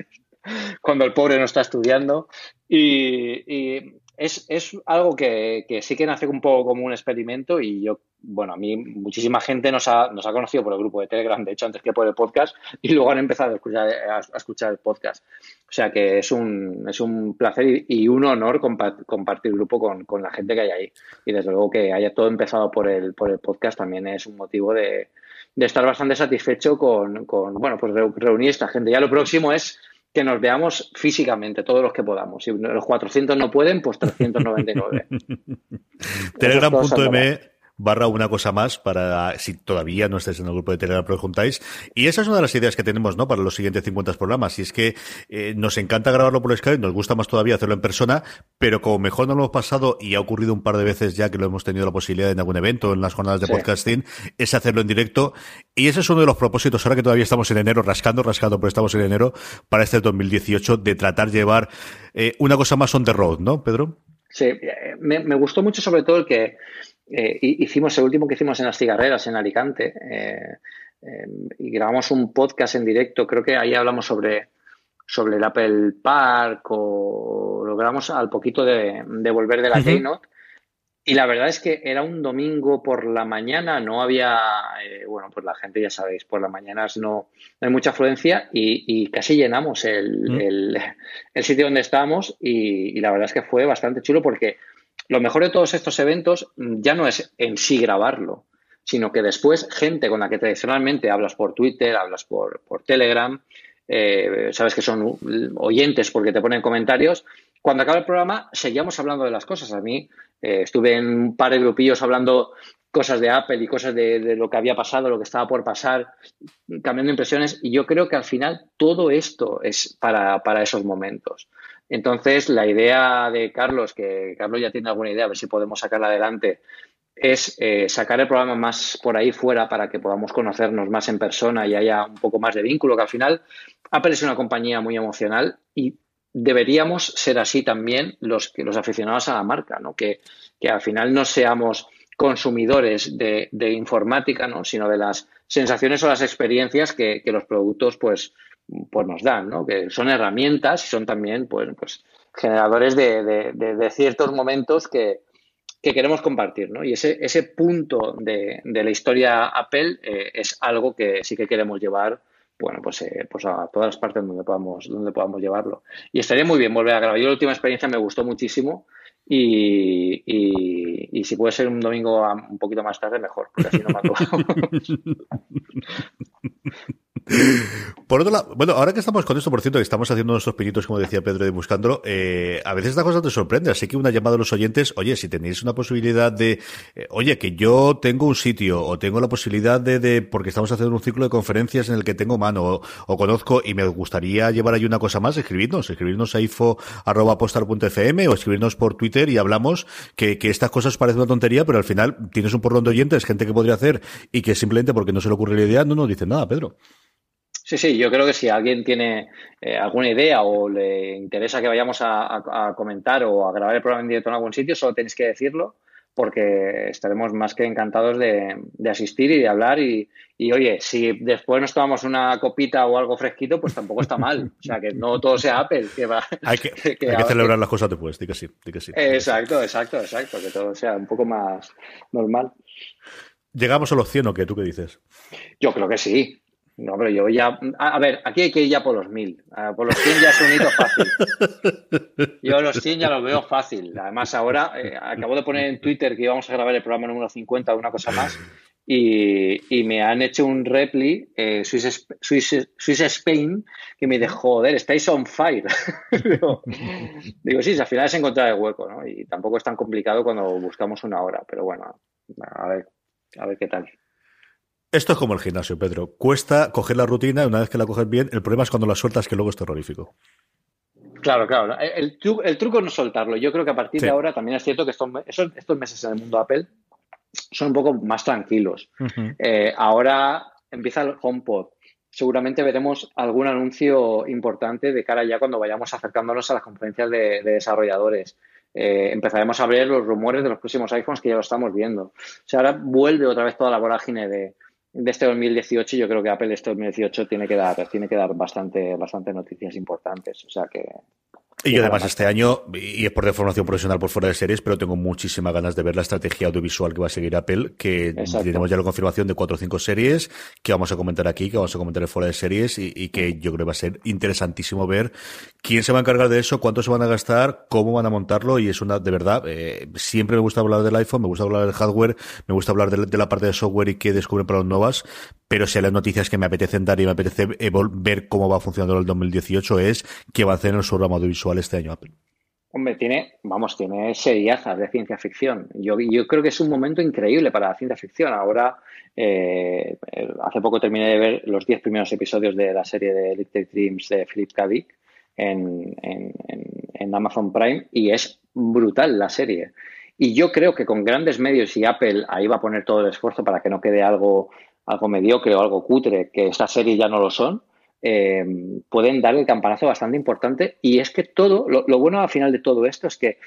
Speaker 2: cuando el pobre no está estudiando. Y, es, algo que, sí que nace un poco como un experimento y yo, bueno, a mí muchísima gente nos ha, nos ha conocido por el grupo de Telegram, de hecho, antes que por el podcast, y luego han empezado a escuchar, a, escuchar el podcast. O sea que es un, es un placer y, un honor compartir grupo con, con, la gente que hay ahí. Y desde luego que haya todo empezado por el, por el podcast también es un motivo de, de estar bastante satisfecho con, con, bueno, pues reunir esta gente. Ya lo próximo es que nos veamos físicamente, todos los que podamos. Si los 400 no pueden, pues 399.
Speaker 1: Telegram.me barra una cosa más para si todavía no estáis en el grupo de Telegram preguntáis. Y esa es una de las ideas que tenemos, ¿no? Para los siguientes 50 programas. Y es que eh, nos encanta grabarlo por Skype, nos gusta más todavía hacerlo en persona, pero como mejor no lo hemos pasado y ha ocurrido un par de veces ya que lo hemos tenido la posibilidad en algún evento, en las jornadas de podcasting, es hacerlo en directo. Y ese es uno de los propósitos, ahora que todavía estamos en enero, rascando, rascando, pero estamos en enero, para este 2018, de tratar llevar eh, una cosa más on the road, ¿no, Pedro?
Speaker 2: Sí, eh, me, me gustó mucho sobre todo el que eh, hicimos el último que hicimos en las cigarreras en Alicante eh, eh, y grabamos un podcast en directo. Creo que ahí hablamos sobre, sobre el Apple Park o lo grabamos al poquito de, volver de la Keynote. Y la verdad es que era un domingo por la mañana, no había, bueno, pues la gente ya sabéis, por las mañanas no, hay mucha afluencia y, casi llenamos el, el, sitio donde estábamos y, y, la verdad es que fue bastante chulo porque lo mejor de todos estos eventos mm, ya no es en sí grabarlo, sino que después gente con la que tradicionalmente hablas por Twitter, hablas por, Telegram, eh, sabes que son oyentes porque te ponen comentarios, cuando acaba el programa seguíamos hablando de las cosas. A mí eh, estuve en un par de grupillos hablando cosas de Apple y cosas de, lo que había pasado, lo que estaba por pasar, cambiando impresiones. Y yo creo que al final todo esto es para esos momentos. Entonces, la idea de Carlos, que Carlos ya tiene alguna idea, a ver si podemos sacarla adelante, es eh, sacar el programa más por ahí fuera para que podamos conocernos más en persona y haya un poco más de vínculo, que al final Apple es una compañía muy emocional y deberíamos ser así también los, los aficionados a la marca, ¿no? que, que al final no seamos consumidores de, informática, ¿no? sino de las sensaciones o las experiencias que, que los productos pues, pues nos dan, ¿no? Que son herramientas y son también, pues, pues generadores de, ciertos momentos que, queremos compartir, ¿no? Y ese, ese punto de, la historia Apple eh, es algo que sí que queremos llevar, bueno, pues, eh, pues a todas las partes donde podamos, donde podamos llevarlo. Y estaría muy bien volver a grabar. Yo la última experiencia me gustó muchísimo y, y, si puede ser un domingo un poquito más tarde, mejor, porque así no me
Speaker 1: Por otro lado, bueno, ahora que estamos con esto, por cierto, que estamos haciendo nuestros pinitos, como decía Pedro, y buscándolo, eh, a veces esta cosa te sorprende. Así que una llamada a los oyentes, oye, si tenéis una posibilidad de, eh, oye, que yo tengo un sitio, o tengo la posibilidad de, de, porque estamos haciendo un ciclo de conferencias en el que tengo mano, o, conozco, y me gustaría llevar ahí una cosa más, escribirnos, escribirnos a info.postar.fm o escribirnos por Twitter y hablamos que, que estas cosas parecen una tontería, pero al final tienes un porrón de oyentes, gente que podría hacer, y que simplemente porque no se le ocurre la idea, no nos dicen nada, Pedro.
Speaker 2: Sí, sí, yo creo que si alguien tiene eh, alguna idea o le interesa que vayamos a, comentar o a grabar el programa en directo en algún sitio, solo tenéis que decirlo porque estaremos más que encantados de, asistir y de hablar y, oye, si después nos tomamos una copita o algo fresquito, pues tampoco está mal. O sea, que no todo sea Apple. Que va,
Speaker 1: hay que, celebrar las cosas después, di que sí, di que sí.
Speaker 2: Exacto, exacto, exacto, que todo sea un poco más normal.
Speaker 1: ¿Llegamos a los 100 o qué? ¿Tú qué dices?
Speaker 2: Yo creo que sí. No, pero yo ya. A, ver, aquí hay que ir ya por los mil. por los 100 ya es un hito fácil. Yo los 100 ya los veo fácil. Además, ahora eh, acabo de poner en Twitter que íbamos a grabar el programa número 50 o una cosa más. Y, me han hecho un repli, eh, Swiss, Swiss, Spain, que me dijo, joder, estáis on fire. digo, digo, sí, al final es encontrar el hueco, ¿no? Y tampoco es tan complicado cuando buscamos una hora, pero bueno, a ver, a ver qué tal.
Speaker 1: Esto es como el gimnasio, Pedro. Cuesta coger la rutina y una vez que la coges bien, el problema es cuando la sueltas que luego es terrorífico.
Speaker 2: Claro, claro. El, truco es no soltarlo. Yo creo que a partir de ahora también es cierto que estos, estos meses en el mundo Apple son un poco más tranquilos. Eh, ahora empieza el HomePod. Seguramente veremos algún anuncio importante de cara ya cuando vayamos acercándonos a las conferencias de, desarrolladores. Eh, empezaremos a ver los rumores de los próximos iPhones que ya lo estamos viendo. O sea, ahora vuelve otra vez toda la vorágine de, de este 2018, yo creo que Apple este 2018 tiene que dar, tiene que dar bastante, bastante noticias importantes. O sea que
Speaker 1: y yo además este año, y es por deformación profesional por fuera de series, pero tengo muchísimas ganas de ver la estrategia audiovisual que va a seguir Apple, que tenemos ya la confirmación de cuatro o cinco series que vamos a comentar aquí, que vamos a comentar fuera de series y, que yo creo que va a ser interesantísimo ver quién se va a encargar de eso, cuánto se van a gastar, cómo van a montarlo y es una, de verdad, eh, siempre me gusta hablar del iPhone, me gusta hablar del hardware, me gusta hablar de, la parte de software y qué descubren para los novas, pero si hay las noticias que me apetecen dar y me apetece ver cómo va funcionando el 2018 es qué va a hacer en su ramo audiovisual este año Apple.
Speaker 2: Hombre, tiene, vamos, tiene seriazas de ciencia ficción. Yo, yo creo que es un momento increíble para la ciencia ficción. Ahora, eh, hace poco terminé de ver los 10 primeros episodios de la serie de Electric Dreams de Philip K. Dick en, en, Amazon Prime y es brutal la serie. Y yo creo que con grandes medios y Apple ahí va a poner todo el esfuerzo para que no quede algo, algo mediocre o algo cutre, que esta serie ya no lo son, eh, pueden dar el campanazo bastante importante. Y es que todo, lo, bueno al final de todo esto es que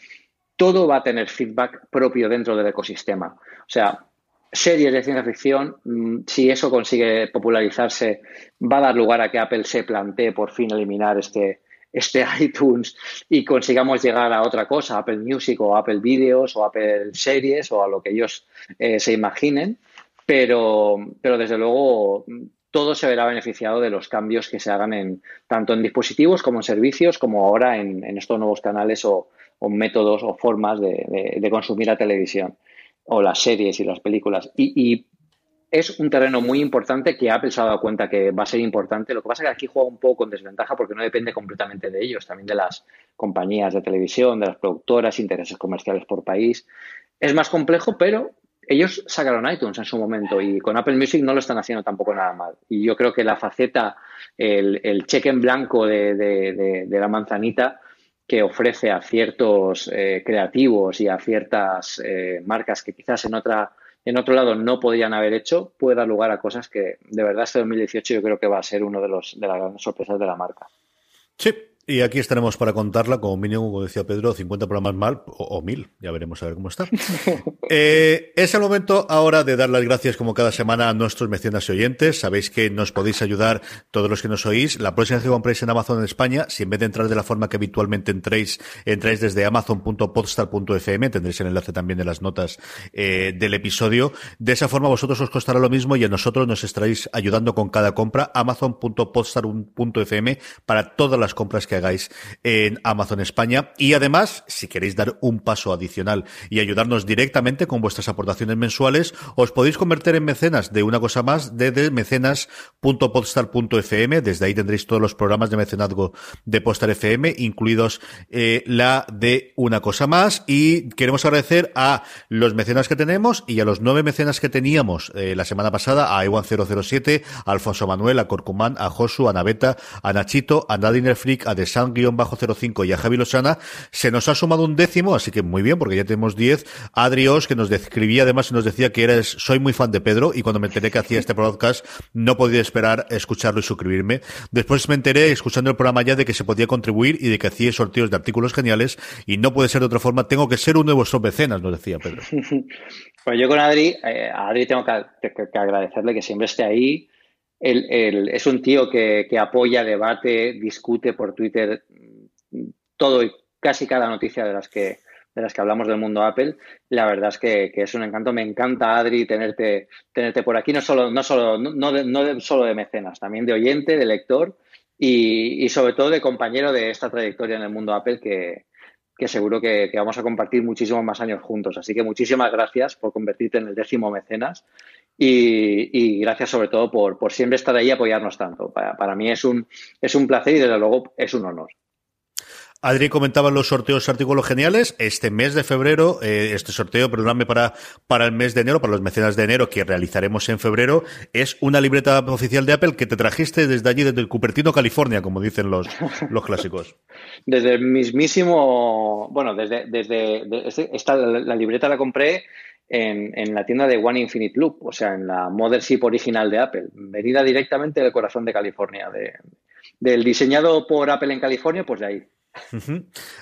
Speaker 2: todo va a tener feedback propio dentro del ecosistema. O sea, series de ciencia ficción, mm, si eso consigue popularizarse, va a dar lugar a que Apple se plantee por fin eliminar este, este iTunes y consigamos llegar a otra cosa, Apple Music o Apple Videos o Apple Series o a lo que ellos eh, se imaginen. Pero, pero desde luego todo se verá beneficiado de los cambios que se hagan en, tanto en dispositivos como en servicios, como ahora en, estos nuevos canales o, métodos o formas de, consumir la televisión o las series y las películas. Y, es un terreno muy importante que Apple se ha dado cuenta que va a ser importante. Lo que pasa es que aquí juega un poco con desventaja porque no depende completamente de ellos, también de las compañías de televisión, de las productoras, intereses comerciales por país. Es más complejo, pero ellos sacaron iTunes en su momento y con Apple Music no lo están haciendo tampoco nada mal. Y yo creo que la faceta, el, cheque en blanco de, la manzanita que ofrece a ciertos eh, creativos y a ciertas eh, marcas que quizás en otra en otro lado no podían haber hecho, puede dar lugar a cosas que de verdad este 2018 yo creo que va a ser uno de los de las grandes sorpresas de la marca.
Speaker 1: Sí, y aquí estaremos para contarla, como mínimo, como decía Pedro, 50 programas mal o, mil. Ya veremos a ver cómo está. Eh, es el momento ahora de dar las gracias, como cada semana, a nuestros mecenas y oyentes. Sabéis que nos podéis ayudar todos los que nos oís. La próxima vez que compréis en Amazon en España, si en vez de entrar de la forma que habitualmente entréis, entráis desde amazon.podstar.fm, tendréis el enlace también en las notas eh, del episodio. De esa forma, vosotros os costará lo mismo y a nosotros nos estaréis ayudando con cada compra. Amazon.podstar.fm para todas las compras que en Amazon España. Y además, si queréis dar un paso adicional y ayudarnos directamente con vuestras aportaciones mensuales, os podéis convertir en mecenas de una cosa más desde mecenas.podstar.fm. Desde ahí tendréis todos los programas de mecenazgo de Postar FM, incluidos eh, la de una cosa más. Y queremos agradecer a los mecenas que tenemos y a los nueve mecenas que teníamos eh, la semana pasada, a Iwan007, a Alfonso Manuel, a Corcumán, a Josu, a Naveta, a Nachito, a Nadiner Freak, a Desan-05 y a Javi Losana, se nos ha sumado un décimo, así que muy bien, porque ya tenemos 10. Adrios, que nos describía además y nos decía que eres, soy muy fan de Pedro, y cuando me enteré que hacía este podcast, no podía esperar escucharlo y suscribirme. Después me enteré, escuchando el programa ya, de que se podía contribuir y de que hacía sorteos de artículos geniales, y no puede ser de otra forma, tengo que ser uno de vuestros mecenas, nos decía Pedro.
Speaker 2: pues yo con Adri, eh, a Adri tengo que agradecerle que siempre esté ahí, es un tío que, apoya, debate, discute por Twitter todo y casi cada noticia de las que de las que hablamos del mundo Apple, la verdad es que, es un encanto. Me encanta, Adri, tenerte, tenerte por aquí, no solo, no solo, no, de, solo de mecenas, también de oyente, de lector y, y, sobre todo de compañero de esta trayectoria en el mundo Apple que, que seguro que, vamos a compartir muchísimos más años juntos. Así que muchísimas gracias por convertirte en el décimo mecenas y, gracias sobre todo por, por, siempre estar ahí y apoyarnos tanto. Para, para, mí es un, es un placer y desde luego es un honor.
Speaker 1: Adri comentaba los sorteos artículos geniales. Este mes de febrero, eh, este sorteo, perdóname, para, para el mes de enero, para los mecenas de enero que realizaremos en febrero, es una libreta oficial de Apple que te trajiste desde allí, desde el Cupertino, California, como dicen los, los clásicos.
Speaker 2: desde el mismísimo, bueno, desde, desde, esta, la, libreta la compré en, en, la tienda de One Infinite Loop, o sea, en la Mothership original de Apple, venida directamente del corazón de California, de, del diseñado por Apple en California, pues de ahí.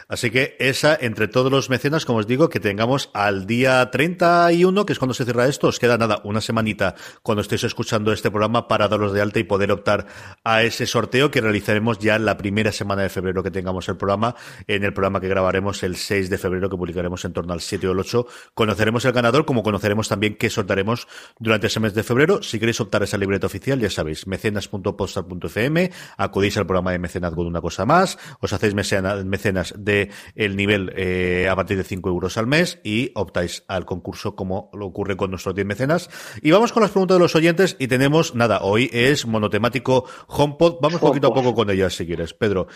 Speaker 1: Así que esa, entre todos los mecenas, como os digo, que tengamos al día 31, que es cuando se cierra esto, os queda nada, una semanita cuando estéis escuchando este programa para daros de alta y poder optar a ese sorteo que realizaremos ya la primera semana de febrero que tengamos el programa, en el programa que grabaremos el 6 de febrero, que publicaremos en torno al 7 o el 8. Conoceremos el ganador, como conoceremos también qué sortaremos durante ese mes de febrero. Si queréis optar a esa libreta oficial, ya sabéis, mecenas.postal.fm, acudís al programa de mecenazgo de una cosa más, os hacéis mecenas mecenas de el nivel eh, a partir de 5 euros al mes y optáis al concurso como lo ocurre con nuestros 10 mecenas. Y vamos con las preguntas de los oyentes y tenemos, nada, hoy es monotemático HomePod. Vamos poquito a poco con ellas si quieres, Pedro.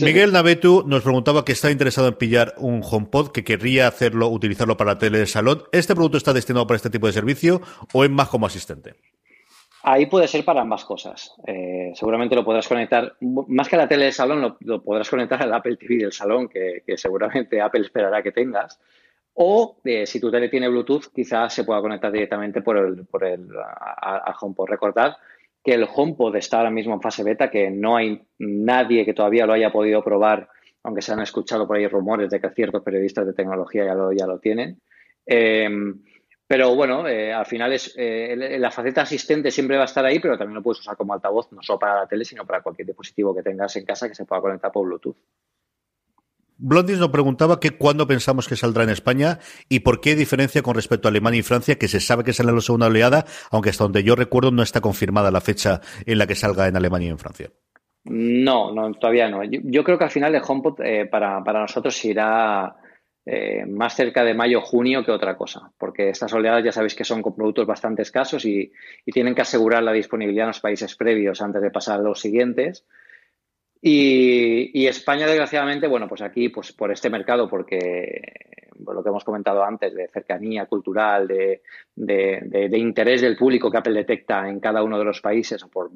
Speaker 1: Miguel Navetu nos preguntaba que está interesado en pillar un HomePod, que querría hacerlo, utilizarlo para la tele de salón. ¿Este producto está destinado para este tipo de servicio o es más como asistente?
Speaker 2: Ahí puede ser para ambas cosas. Eh, seguramente lo podrás conectar, más que a la tele del salón, lo, podrás conectar al Apple TV del salón, que, seguramente Apple esperará que tengas. O eh, si tu tele tiene Bluetooth, quizás se pueda conectar directamente por el, por el a, HomePod. Recordad que el HomePod está ahora mismo en fase beta, que no hay nadie que todavía lo haya podido probar, aunque se han escuchado por ahí rumores de que ciertos periodistas de tecnología ya lo, ya lo tienen. Eh, pero bueno, eh, al final es eh, la faceta asistente siempre va a estar ahí, pero también lo puedes usar como altavoz, no solo para la tele, sino para cualquier dispositivo que tengas en casa que se pueda conectar por Bluetooth.
Speaker 1: Blondis nos preguntaba que cuándo pensamos que saldrá en España y por qué diferencia con respecto a Alemania y Francia, que se sabe que sale en la segunda oleada, aunque hasta donde yo recuerdo no está confirmada la fecha en la que salga en Alemania y en Francia.
Speaker 2: No, no todavía no. Yo, creo que al final el HomePod eh, para, para nosotros irá eh, más cerca de mayo junio que otra cosa, porque estas oleadas ya sabéis que son con productos bastante escasos y, tienen que asegurar la disponibilidad en los países previos antes de pasar a los siguientes. Y, España, desgraciadamente, bueno, pues aquí, pues por este mercado, porque por lo que hemos comentado antes, de cercanía cultural, de, de, interés del público que Apple detecta en cada uno de los países, o por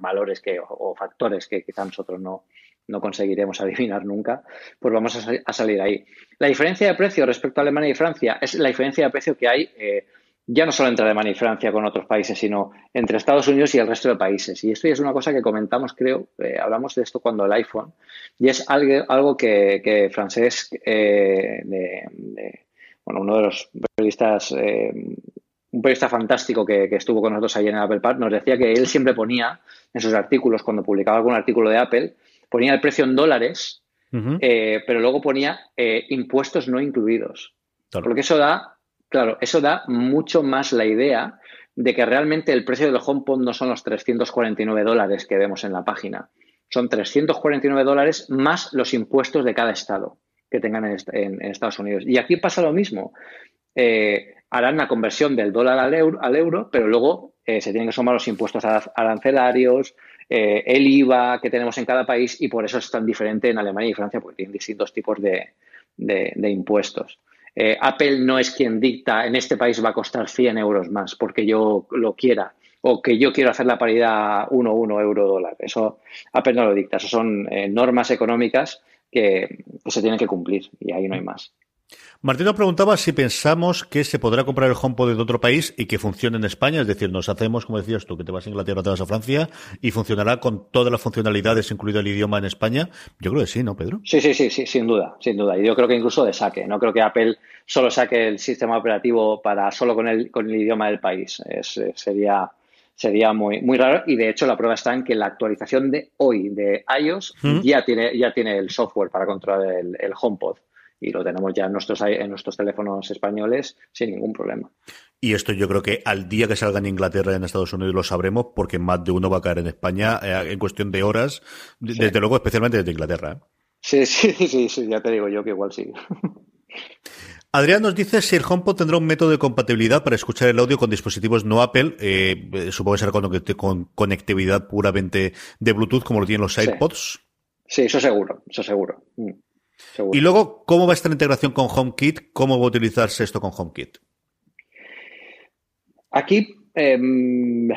Speaker 2: valores que, o factores que quizá nosotros no, no conseguiremos adivinar nunca, pues vamos a, salir ahí. La diferencia de precio respecto a Alemania y Francia es la diferencia de precio que hay eh, ya no solo entre Alemania y Francia con otros países, sino entre Estados Unidos y el resto de países. Y esto es una cosa que comentamos, creo, eh, hablamos de esto cuando el iPhone, y es algo, que, que Francesc, eh, de, bueno, uno de los periodistas, un periodista fantástico que, estuvo con nosotros ayer en Apple Park, nos decía que él siempre ponía en sus artículos, cuando publicaba algún artículo de Apple, ponía el precio en dólares, eh, pero luego ponía eh, impuestos no incluidos. Porque eso da, claro, eso da mucho más la idea de que realmente el precio del HomePod no son los 349 dólares que vemos en la página. Son 349 dólares más los impuestos de cada estado que tengan en, Estados Unidos. Y aquí pasa lo mismo. Eh, harán la conversión del dólar al euro, al euro pero luego se tienen que sumar los impuestos arancelarios, eh, el IVA que tenemos en cada país y por eso es tan diferente en Alemania y Francia, porque tienen distintos tipos de, impuestos. Eh, Apple no es quien dicta, en este país va a costar 100 euros más porque yo lo quiera o que yo quiero hacer la paridad 1-1 euro-dólar. Eso Apple no lo dicta, eso son eh, normas económicas que, se tienen que cumplir y ahí no hay más.
Speaker 1: Martín preguntaba si pensamos que se podrá comprar el HomePod de otro país y que funcione en España, es decir, nos hacemos, como decías tú, que te vas a Inglaterra, te vas a Francia y funcionará con todas las funcionalidades, incluido el idioma en España. Yo creo que sí, ¿no, Pedro?
Speaker 2: Sí, sí, sí, sí, sin duda, sin duda. Y yo creo que incluso de saque. No creo que Apple solo saque el sistema operativo para solo con el, con el idioma del país. sería sería muy, muy raro y de hecho la prueba está en que la actualización de hoy de iOS ya, tiene, ya tiene el software para controlar el, el HomePod y lo tenemos ya en nuestros, en nuestros teléfonos españoles sin ningún problema.
Speaker 1: Y esto yo creo que al día que salga en Inglaterra y en Estados Unidos lo sabremos, porque más de uno va a caer en España eh, en cuestión de horas, desde luego, especialmente desde Inglaterra. ¿eh?
Speaker 2: Sí, sí, sí, sí, ya te digo yo que igual sí.
Speaker 1: Adrián nos dice si el HomePod tendrá un método de compatibilidad para escuchar el audio con dispositivos no Apple, eh, supongo que será con, conectividad puramente de Bluetooth como lo tienen los iPods.
Speaker 2: Sí, eso seguro, eso seguro. Mm.
Speaker 1: Y luego, ¿cómo va a estar integración con HomeKit? ¿Cómo va a utilizarse esto con HomeKit?
Speaker 2: Aquí, em,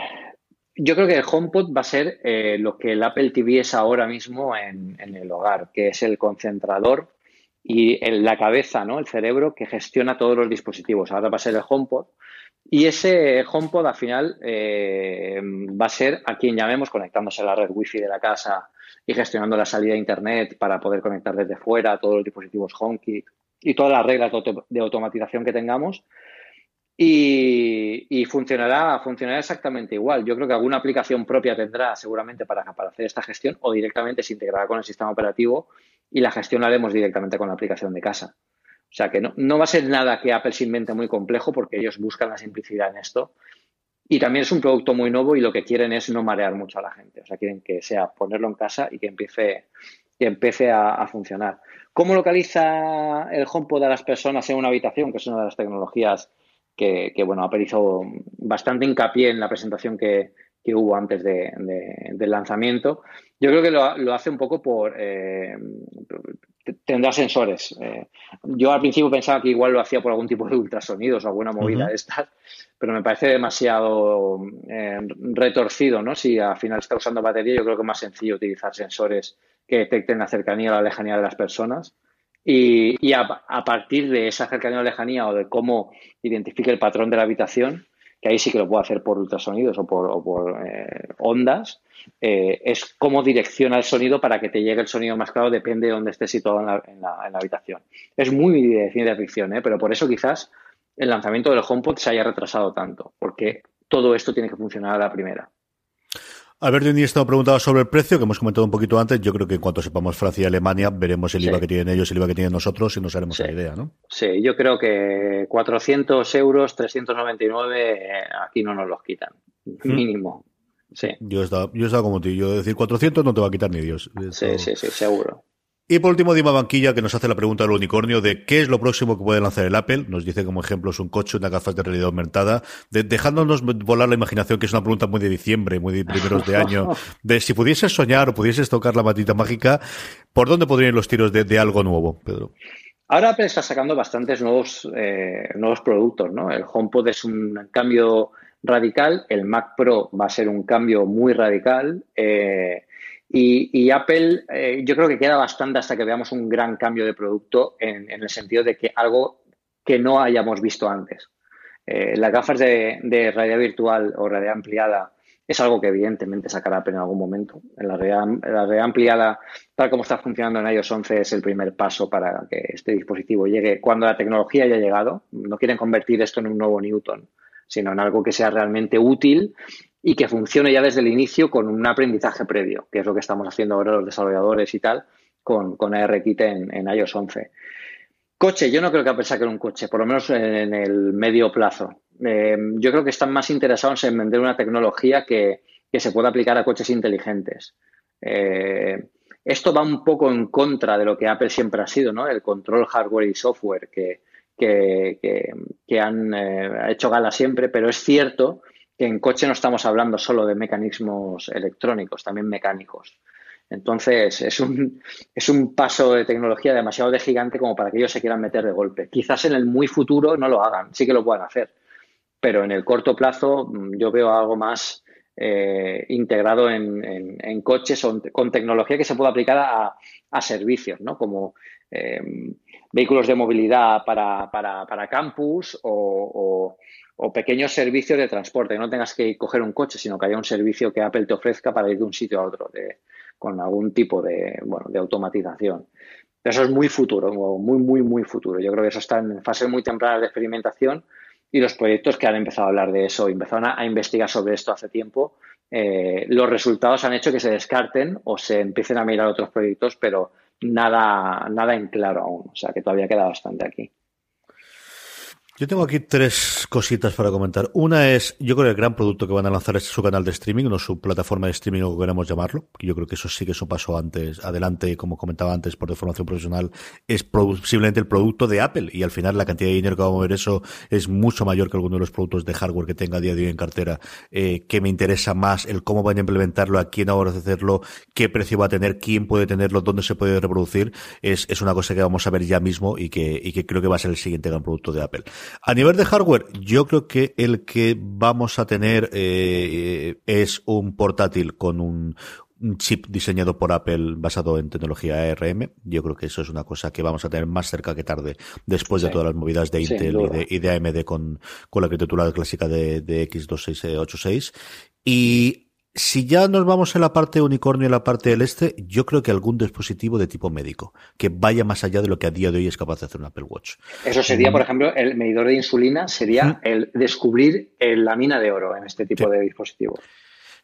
Speaker 2: yo creo que el HomePod va a ser eh, lo que el Apple TV es ahora mismo en, el hogar, que es el concentrador y la cabeza, ¿no? El cerebro que gestiona todos los dispositivos. Ahora va a ser el HomePod. Y ese HomePod al final eh, va a ser a quien llamemos conectándose a la red Wi-Fi de la casa y gestionando la salida a Internet para poder conectar desde fuera todos los dispositivos HomeKit y todas las reglas de automatización que tengamos. Y, funcionará, funcionará exactamente igual. Yo creo que alguna aplicación propia tendrá seguramente para, para hacer esta gestión o directamente se integrará con el sistema operativo y la gestión la haremos directamente con la aplicación de casa. O sea que no, no va a ser nada que Apple se invente muy complejo porque ellos buscan la simplicidad en esto. Y también es un producto muy nuevo y lo que quieren es no marear mucho a la gente. O sea, quieren que sea ponerlo en casa y que empiece, que empiece a, funcionar. ¿Cómo localiza el HomePod a las personas en una habitación? Que es una de las tecnologías que, bueno, Apple hizo bastante hincapié en la presentación que, hubo antes del lanzamiento. Yo creo que lo, hace un poco por, eh, tendrá sensores. Eh, yo al principio pensaba que igual lo hacía por algún tipo de ultrasonidos o alguna movida de estas, pero me parece demasiado eh, retorcido, ¿no? Si al final está usando batería, yo creo que es más sencillo utilizar sensores que detecten la cercanía o la lejanía de las personas. Y, a, partir de esa cercanía o lejanía o de cómo identifique el patrón de la habitación, que ahí sí que lo puedo hacer por ultrasonidos o por, eh, ondas, eh, es cómo direcciona el sonido para que te llegue el sonido más claro, depende de dónde estés situado en la, habitación. Es muy de ciencia ficción, ¿eh? pero por eso quizás el lanzamiento del HomePod se haya retrasado tanto, porque todo esto tiene que funcionar a la primera.
Speaker 1: Alberto Iniesta preguntaba sobre el precio, que hemos comentado un poquito antes. Yo creo que en cuanto sepamos Francia y Alemania, veremos el IVA que tienen ellos, el IVA que tienen nosotros y nos haremos la idea, ¿no?
Speaker 2: Sí, yo creo que 400 euros, 399, eh, aquí no nos los quitan. ¿Mm? Mínimo. Sí.
Speaker 1: Yo he, estado, yo he como tú. Yo decir 400 no te va a quitar ni Dios.
Speaker 2: Sí, sí, sí, seguro.
Speaker 1: Y por último, Dima Banquilla, que nos hace la pregunta del unicornio de qué es lo próximo que puede lanzar el Apple. Nos dice como ejemplo es un coche, una gafas de realidad aumentada, dejándonos volar la imaginación, que es una pregunta muy de diciembre, muy de primeros de año, de si pudieses soñar o pudieses tocar la matita mágica, ¿por dónde podrían ir los tiros de, algo nuevo, Pedro?
Speaker 2: Ahora Apple está sacando bastantes nuevos, eh, nuevos productos, ¿no? El HomePod es un cambio radical, el Mac Pro va a ser un cambio muy radical. Eh, y, Apple, eh, yo creo que queda bastante hasta que veamos un gran cambio de producto en, el sentido de que algo que no hayamos visto antes. Eh, las gafas de, realidad virtual o realidad ampliada es algo que evidentemente sacará Apple en algún momento. La realidad, la realidad ampliada, tal como está funcionando en iOS 11, es el primer paso para que este dispositivo llegue cuando la tecnología haya llegado. No quieren convertir esto en un nuevo Newton, sino en algo que sea realmente útil y que funcione ya desde el inicio con un aprendizaje previo, que es lo que estamos haciendo ahora los desarrolladores y tal con, con ARKit en, en, iOS 11. Coche, yo no creo que Apple saque un coche, por lo menos en el medio plazo. Eh, yo creo que están más interesados en vender una tecnología que, se pueda aplicar a coches inteligentes. Eh, esto va un poco en contra de lo que Apple siempre ha sido, ¿no? El control hardware y software que, que, han eh, hecho gala siempre, pero es cierto que en coche no estamos hablando solo de mecanismos electrónicos, también mecánicos. Entonces, es un, es un paso de tecnología demasiado de gigante como para que ellos se quieran meter de golpe. Quizás en el muy futuro no lo hagan, sí que lo puedan hacer, pero en el corto plazo mm, yo veo algo más eh, integrado en, coches o con tecnología que se pueda aplicar a, servicios, ¿no? Como eh, vehículos de movilidad para, para, campus o, pequeños servicios de transporte. No tengas que coger un coche, sino que haya un servicio que Apple te ofrezca para ir de un sitio a otro con algún tipo de, bueno, de automatización. Eso es muy futuro, muy, muy, muy futuro. Yo creo que eso está en fase muy temprana de experimentación y los proyectos que han empezado a hablar de eso, empezaron a, investigar sobre esto hace tiempo, eh, los resultados han hecho que se descarten o se empiecen a mirar otros proyectos, pero nada, nada en claro aún. O sea que todavía queda bastante aquí.
Speaker 1: Yo tengo aquí tres cositas para comentar. Una es, yo creo que el gran producto que van a lanzar es su canal de streaming, no su plataforma de streaming, como queremos llamarlo. Yo creo que eso sí que es un paso antes, adelante, como comentaba antes, por de formación profesional, es posiblemente el producto de Apple. Y al final la cantidad de dinero que va a mover eso es mucho mayor que alguno de los productos de hardware que tenga a día de hoy en cartera, eh, que me interesa más el cómo van a implementarlo, a quién ahora hacerlo, qué precio va a tener, quién puede tenerlo, dónde se puede reproducir. Es, es una cosa que vamos a ver ya mismo y que, y que creo que va a ser el siguiente gran producto de Apple. A nivel de hardware, yo creo que el que vamos a tener eh, es un portátil con un, chip diseñado por Apple basado en tecnología ARM. Yo creo que eso es una cosa que vamos a tener más cerca que tarde después de todas las movidas de Intel y, de, AMD con, con la arquitectura clásica de, de X2686. Y si ya nos vamos en la parte unicornio y en la parte del este, yo creo que algún dispositivo de tipo médico que vaya más allá de lo que a día de hoy es capaz de hacer un Apple Watch.
Speaker 2: Eso sería, por ejemplo, el medidor de insulina, sería el descubrir la mina de oro en este tipo de dispositivos.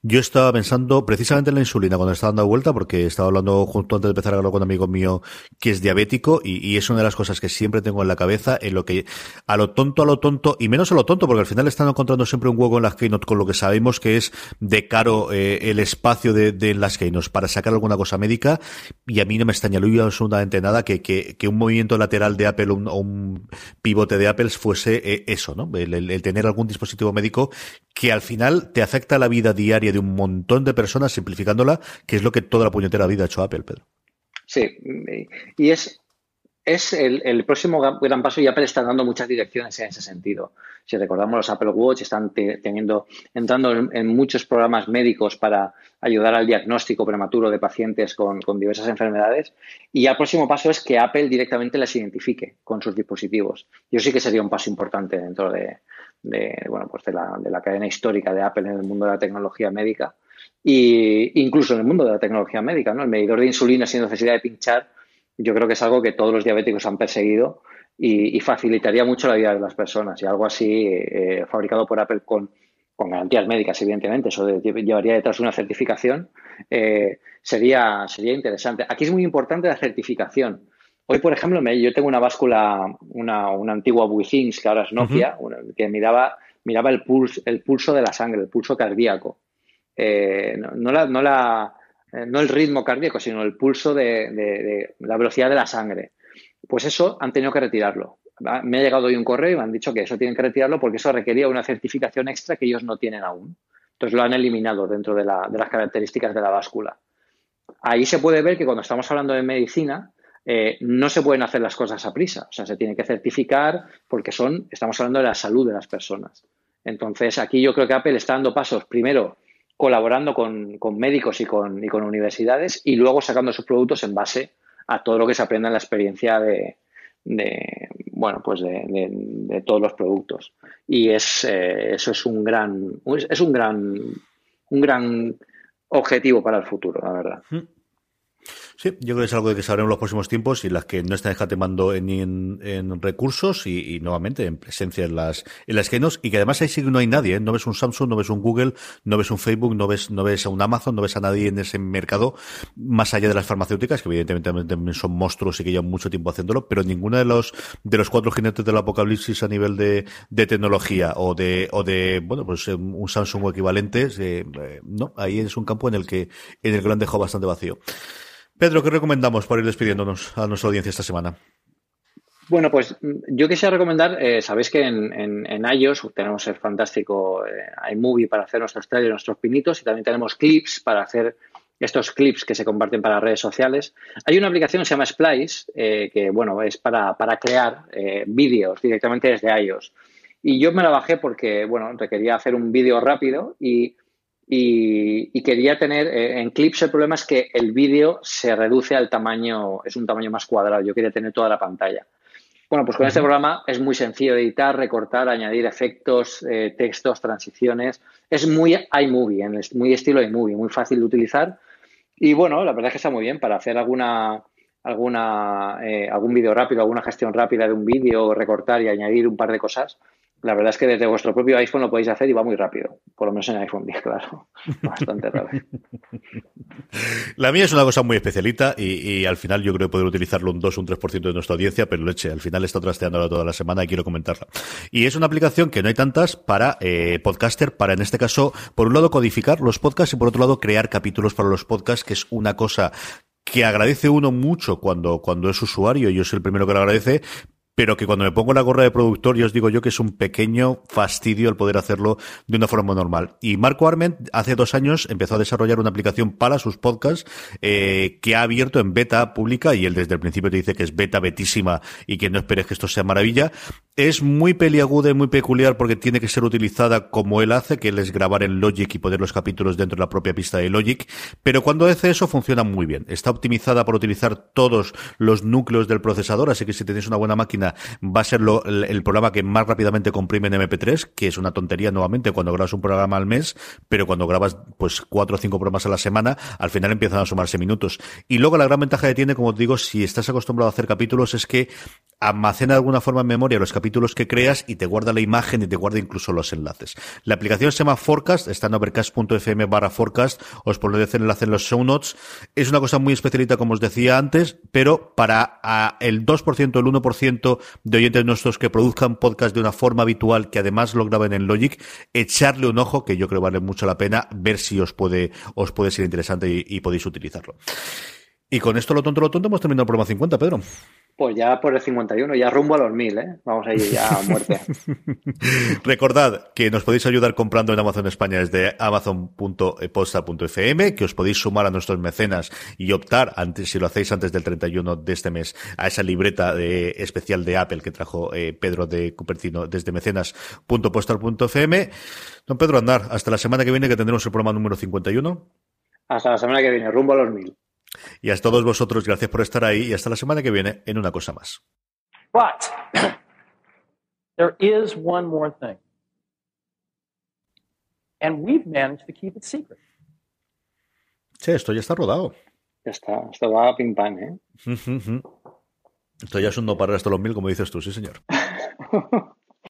Speaker 1: Yo estaba pensando precisamente en la insulina cuando estaba dando vuelta, porque estaba hablando junto antes de empezar a hablar con un amigo mío que es diabético y, es una de las cosas que siempre tengo en la cabeza, en lo que a lo tonto, a lo tonto, y menos a lo tonto, porque al final están encontrando siempre un hueco en las Keynote con lo que sabemos que es de caro eh, el espacio de, de las Keynote para sacar alguna cosa médica, y a mí no me extrañaría absolutamente nada que, que, un movimiento lateral de Apple o un, pivote de Apple fuese eh, eso, ¿no? el tener algún dispositivo médico que al final te afecta la vida diaria de un montón de personas, simplificándola, que es lo que toda la puñetera vida ha hecho Apple, Pedro.
Speaker 2: Sí, y es, es el, próximo gran paso y Apple está dando muchas direcciones en ese sentido. Si recordamos, los Apple Watch están teniendo, entrando en, muchos programas médicos para ayudar al diagnóstico prematuro de pacientes con, diversas enfermedades. Y el próximo paso es que Apple directamente las identifique con sus dispositivos. Yo sí que sería un paso importante dentro de, de, bueno, pues de, la, de la cadena histórica de Apple en el mundo de la tecnología médica y incluso en el mundo de la tecnología médica, ¿no? El medidor de insulina sin necesidad de pinchar, yo creo que es algo que todos los diabéticos han perseguido y, facilitaría mucho la vida de las personas. Y algo así eh, fabricado por Apple con, con, garantías médicas, evidentemente, eso llevaría detrás una certificación, eh, sería, sería interesante. Aquí es muy importante la certificación. Hoy, por ejemplo, yo tengo una báscula, una, una antigua Withings, que ahora es Nokia, que miraba, miraba el, pulso, el pulso de la sangre, el pulso cardíaco. Eh, no, la, no, la, eh, no, el ritmo cardíaco, sino el pulso de, la velocidad de la sangre. Pues eso han tenido que retirarlo. Me ha llegado hoy un correo y me han dicho que eso tienen que retirarlo porque eso requería una certificación extra que ellos no tienen aún. Entonces lo han eliminado dentro de, la, de las características de la báscula. Ahí se puede ver que cuando estamos hablando de medicina, eh, no se pueden hacer las cosas a prisa. O sea, se tiene que certificar porque son, estamos hablando de la salud de las personas. Entonces, aquí yo creo que Apple está dando pasos, primero, colaborando con, médicos y con, universidades y luego sacando sus productos en base a todo lo que se aprende en la experiencia de, bueno, pues de, todos los productos. Y es, eh, eso es un gran, es un gran, un gran objetivo para el futuro, la verdad.
Speaker 1: Sí, yo creo que es algo de que sabremos los próximos tiempos y las que no están escatimando en, en, en recursos y, nuevamente en presencia en las en las nos y que además ahí sí que no hay nadie, ¿eh? no ves un Samsung, no ves un Google, no ves un Facebook, no ves no ves a un Amazon, no ves a nadie en ese mercado más allá de las farmacéuticas que evidentemente también son monstruos y que llevan mucho tiempo haciéndolo, pero ninguno de los de los cuatro jinetes del apocalipsis a nivel de, de tecnología o de o de bueno pues eh, un Samsung o equivalentes, eh, no, ahí es un campo en el que en el que lo han dejado bastante vacío. Pedro, ¿qué recomendamos para ir despidiéndonos a nuestra audiencia esta semana?
Speaker 2: Bueno, pues yo quisiera recomendar, eh, sabéis que en, en, iOS tenemos el fantástico eh, iMovie para hacer nuestros trailers, nuestros pinitos y también tenemos clips para hacer estos clips que se comparten para redes sociales. Hay una aplicación que se llama Splice, eh, que bueno, es para, para crear vídeos directamente desde iOS. Y yo me la bajé porque, bueno, requería hacer un vídeo rápido y y, quería tener, eh, en clips el problema es que el vídeo se reduce al tamaño, es un tamaño más cuadrado, yo quería tener toda la pantalla. Bueno, pues con este programa es muy sencillo de editar, recortar, añadir efectos, eh, textos, transiciones. Es muy iMovie, muy estilo iMovie, muy fácil de utilizar. Y bueno, la verdad es que está muy bien para hacer alguna, alguna, eh, algún vídeo rápido, alguna gestión rápida de un vídeo, recortar y añadir un par de cosas La verdad es que desde vuestro propio iPhone lo podéis hacer y va muy rápido. Por lo menos en iPhone 10, claro. Bastante rápido.
Speaker 1: La mía es una cosa muy especialita y, al final yo creo poder utilizarlo un 2 o un 3% de nuestra audiencia, pero leche, al final está trasteándola toda la semana y quiero comentarla. Y es una aplicación que no hay tantas para eh, podcaster, para en este caso, por un lado codificar los podcasts y por otro lado crear capítulos para los podcasts, que es una cosa que agradece uno mucho cuando, cuando es usuario, y yo soy el primero que lo agradece, pero que cuando me pongo la gorra de productor, yo os digo yo que es un pequeño fastidio el poder hacerlo de una forma normal. Y Marco Arment hace dos años empezó a desarrollar una aplicación para sus podcasts eh, que ha abierto en beta pública y él desde el principio te dice que es beta betísima y que no esperes que esto sea maravilla. Es muy peliaguda y muy peculiar porque tiene que ser utilizada como él hace, que él es grabar en Logic y poner los capítulos dentro de la propia pista de Logic, pero cuando hace eso funciona muy bien. Está optimizada para utilizar todos los núcleos del procesador, así que si tenéis una buena máquina va a ser el, programa que más rápidamente comprime en MP3, que es una tontería nuevamente cuando grabas un programa al mes, pero cuando grabas pues cuatro o cinco programas a la semana, al final empiezan a sumarse minutos. Y luego la gran ventaja que tiene, como te digo, si estás acostumbrado a hacer capítulos, es que almacena de alguna forma en memoria los capítulos que creas y te guarda la imagen y te guarda incluso los enlaces. La aplicación se llama Forecast, está en overcast.fm barra Forecast, os pondré el enlace en los show notes. Es una cosa muy especialita, como os decía antes, pero para el 2%, el 1% de oyentes nuestros que produzcan podcast de una forma habitual, que además lo graben en Logic, echarle un ojo, que yo creo vale mucho la pena, ver si os puede, os puede ser interesante y, y podéis utilizarlo. Y con esto lo tonto, lo tonto, hemos terminado el programa 50, Pedro.
Speaker 2: Pues ya por el 51, ya rumbo a los 1000, ¿eh? Vamos a ir ya a muerte.
Speaker 1: Recordad que nos podéis ayudar comprando en Amazon España desde amazon.posta.fm, que os podéis sumar a nuestros mecenas y optar, antes, si lo hacéis antes del 31 de este mes, a esa libreta de, especial de Apple que trajo eh, Pedro de Cupertino desde mecenas.postal.fm. Don Pedro Andar, hasta la semana que viene que tendremos el programa número 51.
Speaker 2: Hasta la semana que viene, rumbo a los 1000.
Speaker 1: Y a todos vosotros, gracias por estar ahí y hasta la semana que viene en una cosa más.
Speaker 3: But there is one more thing. And we've managed to keep it secret.
Speaker 1: Sí, esto ya está rodado.
Speaker 2: Ya está, esto va a ping pong, ¿eh?
Speaker 1: esto ya es un no parar hasta los mil, como dices tú, sí, señor.